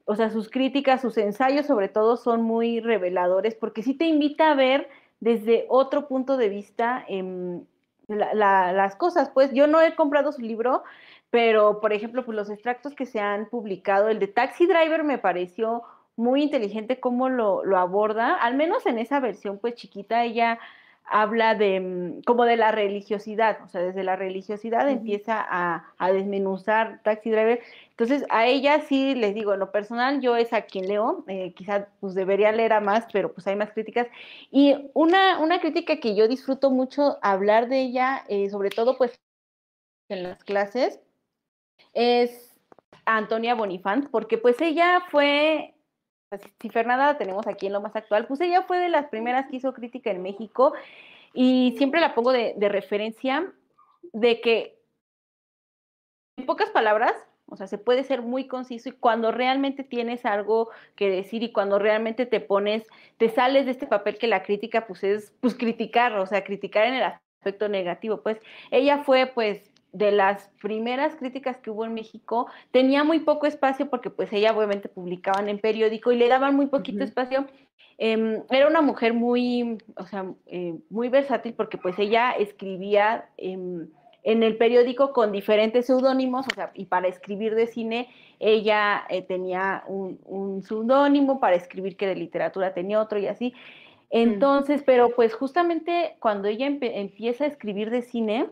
o sea, sus críticas, sus ensayos sobre todo son muy reveladores porque sí te invita a ver desde otro punto de vista eh, las cosas. Pues yo no he comprado su libro, pero por ejemplo, pues los extractos que se han publicado, el de Taxi Driver me pareció muy inteligente cómo lo, lo aborda, al menos en esa versión pues chiquita, ella habla de mm, como de la religiosidad, o sea, desde la religiosidad empieza a, a, desmenuzar Taxi Driver. Entonces, a ella sí les digo, en lo personal, yo es a quien leo, eh, quizás pues debería leer a más, pero pues hay más críticas. Y una, una crítica que yo disfruto mucho hablar de ella, eh, sobre todo pues en las clases, es Antonia Bonifant, porque pues ella fue si Fernanda la tenemos aquí en lo más actual, pues ella fue de las primeras que hizo crítica en México y siempre la pongo de, referencia de que, en pocas palabras, o sea, se puede ser muy conciso y cuando realmente tienes algo que decir y cuando realmente te pones, te sales de este papel que la crítica pues es pues criticar, o sea, criticar en el aspecto negativo. Pues ella fue pues de las primeras críticas que hubo en México, tenía muy poco espacio porque pues ella obviamente publicaban en periódico y le daban muy poquito espacio. Em, era una mujer muy, o sea, eh, muy versátil porque pues ella escribía en el periódico con diferentes seudónimos, o sea, y para escribir de cine ella eh, tenía un, un seudónimo, para escribir que de literatura tenía otro y así. Entonces, pero pues justamente cuando ella empieza a escribir de cine,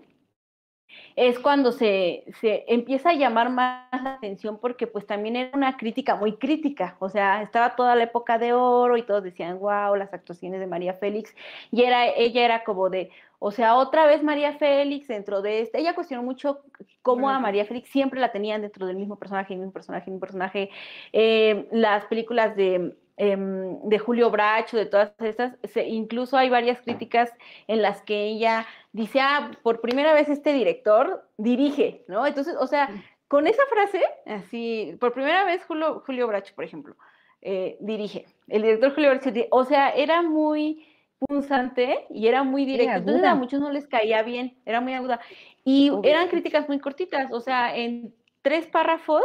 es cuando se, se, empieza a llamar más la atención porque pues también era una crítica muy crítica, o sea, estaba toda la época de oro y todos decían, wow, las actuaciones de María Félix, y era, ella era como de, o sea, otra vez María Félix dentro de este, ella cuestionó mucho cómo a María Félix siempre la tenían dentro del mismo personaje, el mismo personaje, el mismo personaje, eh, las películas de Em, de Julio Bracho, de todas estas, incluso hay varias críticas en las que ella dice, ah, por primera vez este director dirige, ¿no? Entonces, o sea, con esa frase, así, por primera vez Julio, Julio Bracho, por ejemplo, eh, dirige, el director Julio Bracho, o sea, era muy punzante y era muy directo, entonces a muchos no les caía bien, era muy aguda. Y eran críticas muy cortitas, o sea, en tres párrafos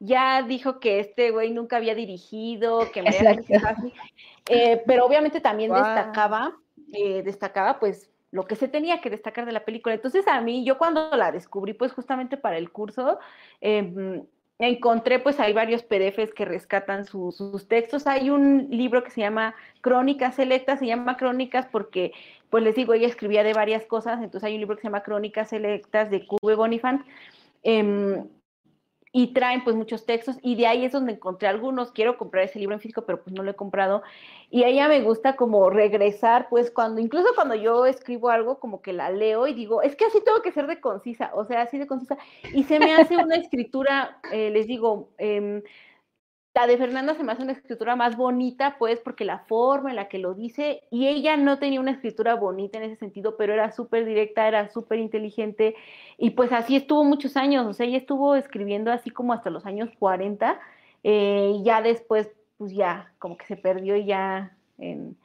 ya dijo que este güey nunca había dirigido, que me así. Eh, pero obviamente también destacaba, eh, destacaba pues lo que se tenía que destacar de la película. Entonces a mí, yo cuando la descubrí, pues justamente para el curso, em, encontré pues hay varios PDFs que rescatan sus textos. Hay un libro que se llama Crónicas Selectas, se llama Crónicas porque, pues les digo, ella escribía de varias cosas, entonces hay un libro que se llama Crónicas Selectas de Cube Bonifant. Em, y traen pues muchos textos y de ahí es donde encontré algunos, quiero comprar ese libro en físico, pero pues no lo he comprado. Y a ella me gusta como regresar pues cuando, incluso cuando yo escribo algo como que la leo y digo, es que así tengo que ser de concisa, o sea, así de concisa. Y se me hace una escritura, eh, les digo, eh, la de Fernanda se me hace una escritura más bonita, pues, porque la forma en la que lo dice, y ella no tenía una escritura bonita en ese sentido, pero era súper directa, era súper inteligente, y pues así estuvo muchos años, o sea, ella estuvo escribiendo así como hasta los años 40, eh, y ya después, pues ya, como que se perdió ya en,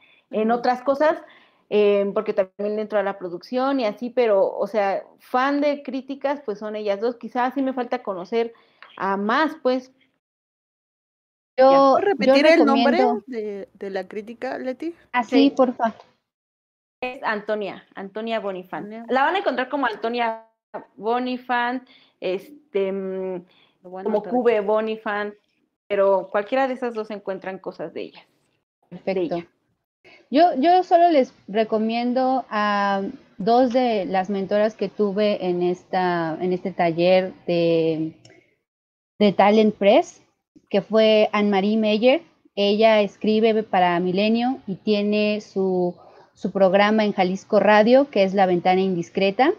otras cosas, eh, porque también entró a la producción y así, pero, o sea, fan de críticas, pues son ellas dos, quizás sí me falta conocer a más, pues, yo, repetir el nombre de, la crítica, Leti? Así, por favor. Es Antonia, Antonia Bonifant. La van a encontrar como Antonia Bonifant, este, mm, como Cube Bonifant, pero cualquiera de esas dos encuentran cosas de ella. Perfecto. Yo, yo solo les recomiendo a dos de las mentoras que tuve en, esta, en este taller de, de Talent Press, que fue Anne-Marie Meyer. Ella escribe para Milenio y tiene su, su programa en Jalisco Radio, que es La Ventana Indiscreta.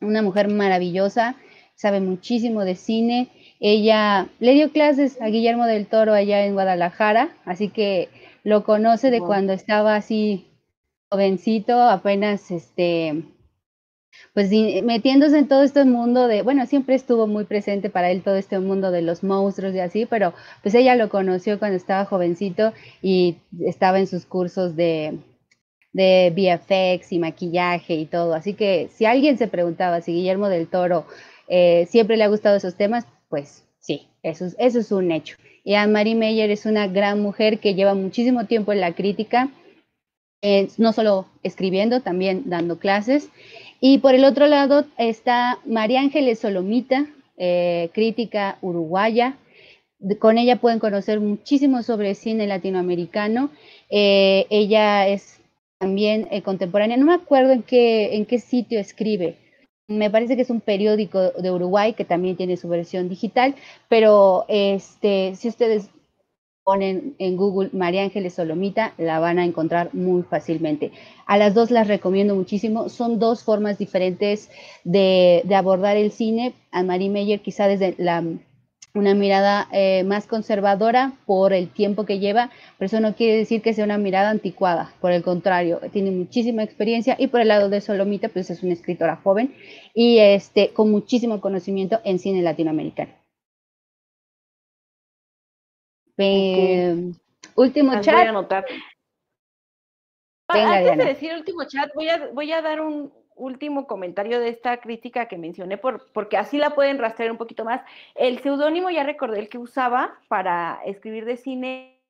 Una mujer maravillosa, sabe muchísimo de cine. Ella le dio clases a Guillermo del Toro allá en Guadalajara, así que lo conoce de cuando estaba así jovencito, apenas este, pues metiéndose en todo este mundo de, bueno, siempre estuvo muy presente para él todo este mundo de los monstruos y así, pero pues ella lo conoció cuando estaba jovencito y estaba en sus cursos de, de VFX y maquillaje y todo. Así que si alguien se preguntaba si Guillermo del Toro eh, siempre le ha gustado esos temas, pues sí, eso, eso es un hecho. Y Anne-Marie Meyer es una gran mujer que lleva muchísimo tiempo en la crítica, eh, no solo escribiendo, también dando clases. Y por el otro lado está María Ángeles Solomita, eh, crítica uruguaya. Con ella pueden conocer muchísimo sobre cine latinoamericano. Eh, ella es también contemporánea. No me acuerdo en qué, en qué sitio escribe, me parece que es un periódico de Uruguay que también tiene su versión digital, pero este, si ustedes ponen en Google María Ángeles Solomita, la van a encontrar muy fácilmente. A las dos las recomiendo muchísimo. Son dos formas diferentes de, abordar el cine. A Marie Meyer quizá desde la una mirada eh, más conservadora por el tiempo que lleva, pero eso no quiere decir que sea una mirada anticuada, por el contrario, tiene muchísima experiencia y por el lado de Solomita, pues es una escritora joven y este, con muchísimo conocimiento en cine latinoamericano. Último chat. Voy a anotar. Antes de decir el último chat, voy a, voy a dar un, último comentario de esta crítica que mencioné, por, porque así la pueden rastrear un poquito más. El seudónimo, ya recordé, el que usaba para escribir de cine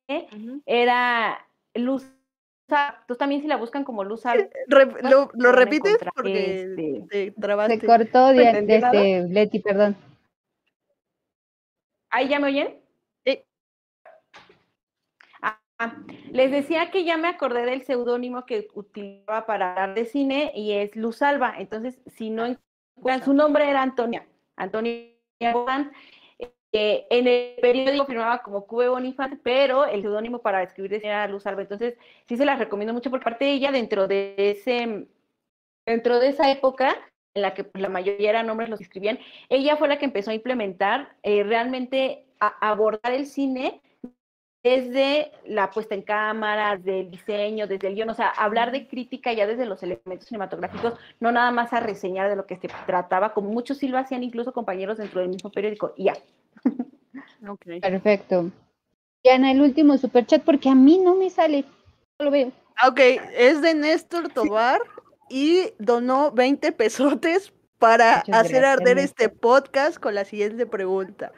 era Luz. Entonces también si la buscan como Luz lo, lo repites porque este, Se cortó de, este, Leti, perdón. ¿Ahí ya me oyen? Les decía que ya me acordé del seudónimo que utilizaba para hablar de cine y es Luz Alba. Entonces, si no su nombre era Antonia, Antonia Bogán. Eh, en el periódico firmaba como Cube Bonifaz, pero el seudónimo para escribir era Luz Alba. Entonces, sí se las recomiendo mucho por parte de ella dentro de ese, dentro de esa época en la que pues, la mayoría eran hombres los que escribían, ella fue la que empezó a implementar eh, realmente a abordar el cine desde la puesta en cámara, del diseño, desde el guion, o sea, hablar de crítica ya desde los elementos cinematográficos, no nada más a reseñar de lo que se trataba, como muchos sí lo hacían incluso compañeros dentro del mismo periódico, y ya. Perfecto. Y Ana, el último superchat, porque a mí no me sale, no lo veo. Ok, es de Néstor Tobar y donó 20 pesotes para hacer arder este podcast con la siguiente pregunta.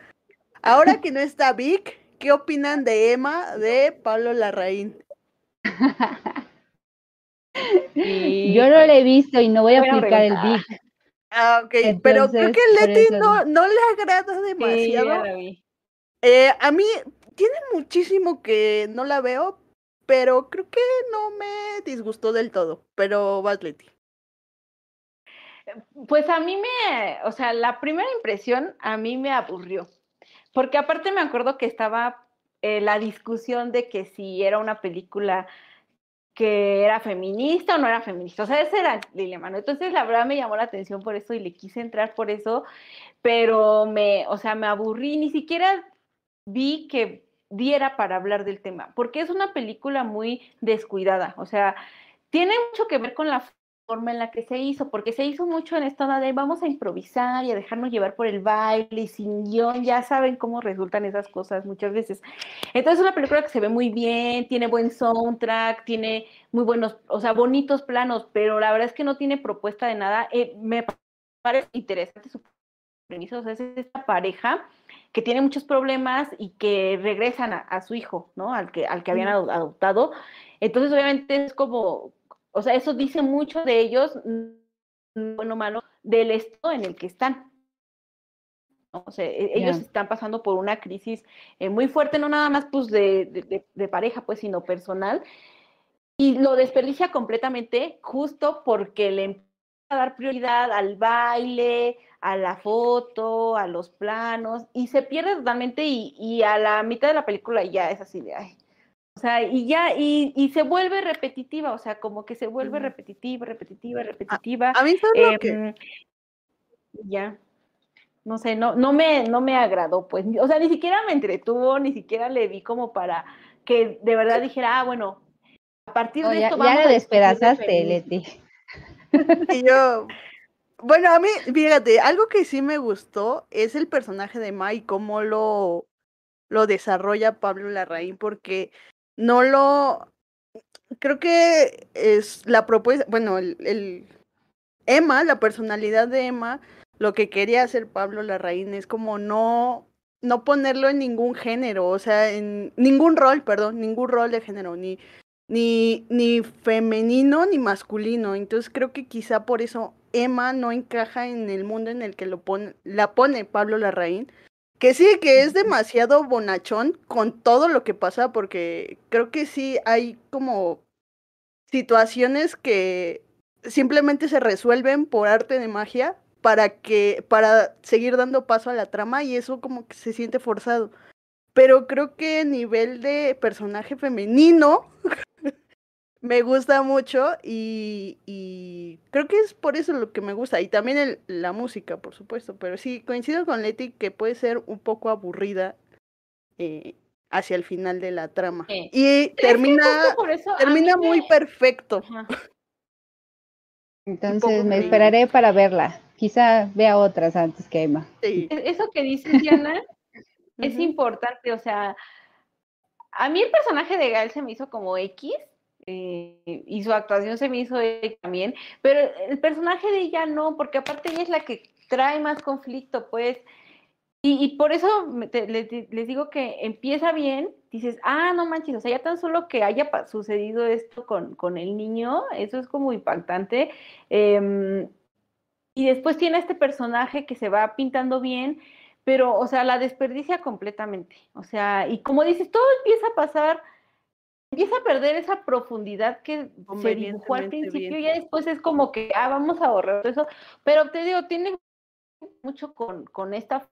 Ahora que no está Vic, ¿Qué opinan de Emma de Pablo Larraín? Yo no la he visto y no voy a aplicar el beat. Ah, ok, pero creo que Leti no, no le agrada demasiado. Eh, a mí tiene muchísimo que no la veo, pero creo que no me disgustó del todo. Pero vas, Leti. Pues a mí me, o sea, la primera impresión a mí me aburrió. Porque aparte me acuerdo que estaba eh, la discusión de que si era una película que era feminista o no era feminista. O sea, ese era el dilema, Entonces, la verdad me llamó la atención por eso y le quise entrar por eso, pero me, o sea, me aburrí, ni siquiera vi que diera para hablar del tema, porque es una película muy descuidada, o sea, tiene mucho que ver con la forma en la que se hizo, porque se hizo mucho en esta de vamos a improvisar y a dejarnos llevar por el baile y sin guion, ya saben cómo resultan esas cosas muchas veces. Entonces es una película que se ve muy bien, tiene buen soundtrack, tiene muy buenos, o sea, bonitos planos, pero la verdad es que no tiene propuesta de nada. Eh, me parece interesante su premisa, o sea, es esta pareja que tiene muchos problemas y que regresan a, su hijo, ¿no? Al que, al que habían adoptado. Entonces, obviamente es como, o sea, eso dice mucho de ellos, bueno o malo, del estado en el que están. O sea, e, ellos están pasando por una crisis eh, muy fuerte, no nada más pues de, de, pareja, pues, sino personal. y lo desperdicia completamente justo porque le empieza a dar prioridad al baile, a la foto, a los planos, y se pierde totalmente y, a la mitad de la película ya es así de, ay, o sea, y ya, y, se vuelve repetitiva, o sea, como que se vuelve repetitiva, repetitiva, repetitiva. A, mí lo que... Em, ya, no sé, no, no, me, no me agradó, pues, o sea, ni siquiera me entretuvo, ni siquiera le vi como para que de verdad dijera, ah, bueno, a partir de esto vamos ya le despedazaste, Leti. Y yo, bueno, a mí, fíjate, algo que sí me gustó es el personaje de Mai, cómo lo, lo desarrolla Pablo Larraín, porque no lo... Creo que es la propuesta, bueno, el, Emma, la personalidad de Emma, lo que quería hacer Pablo Larraín es como no, no ponerlo en ningún género, o sea, en ningún rol, perdón, ningún rol de género, ni, ni, ni femenino ni masculino. Entonces creo que quizá por eso Emma no encaja en el mundo en el que lo pone, la pone Pablo Larraín, que sí, que es demasiado bonachón con todo lo que pasa, porque creo que sí hay como situaciones que simplemente se resuelven por arte de magia para que, para seguir dando paso a la trama y eso como que se siente forzado. Pero creo que nivel de personaje femenino, me gusta mucho y, creo que es por eso lo que me gusta. Y también la música, por supuesto. Pero sí, coincido con Leti que puede ser un poco aburrida eh, hacia el final de la trama. Y termina, termina muy perfecto. Entonces me esperaré para verla. Quizá vea otras antes que Emma. E, eso que dice Diana es importante. O sea, a mí el personaje de Gael se me hizo como X eh, y su actuación se me hizo también, pero el personaje de ella no, porque aparte ella es la que trae más conflicto, pues, y, por eso les, digo que empieza bien, dices, ah, no manches, o sea, ya tan solo que haya sucedido esto con, con el niño, eso es como impactante. Em, y después tiene este personaje que se va pintando bien, pero, o sea, la desperdicia completamente. O sea, y como dices, todo empieza a pasar empieza a perder esa profundidad que se dibujó al principio y ya después es como que, ah, vamos a ahorrar eso, pero te digo, tiene mucho con, con esta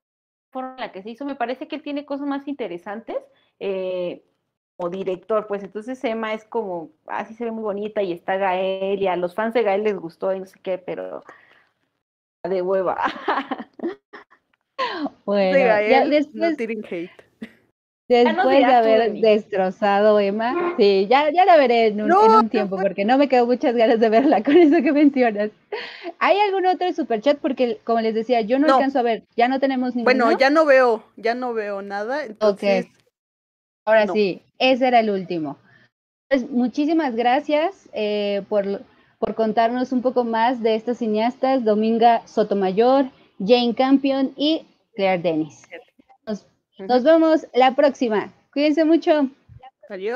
forma en la que se hizo, me parece que él tiene cosas más interesantes eh, o director, pues entonces Emma es como, así ah, se ve muy bonita y está Gael y a los fans de Gael les gustó y no sé qué, pero de hueva. bueno, ya después... hate. Después de haber destrozado Emma, sí, ya, ya la veré en un, tiempo, porque no me quedo muchas ganas de verla con eso que mencionas. ¿Hay algún otro superchat? Porque, como les decía, yo no, alcanzo a ver, ya no tenemos ninguno. Bueno, ya no veo, ya no veo nada, entonces... Ahora sí, ese era el último. Pues, muchísimas gracias eh, por, por contarnos un poco más de estas cineastas, Dominga Sotomayor, Jane Campion y Claire Dennis. Nos vemos la próxima. Cuídense mucho. Adiós.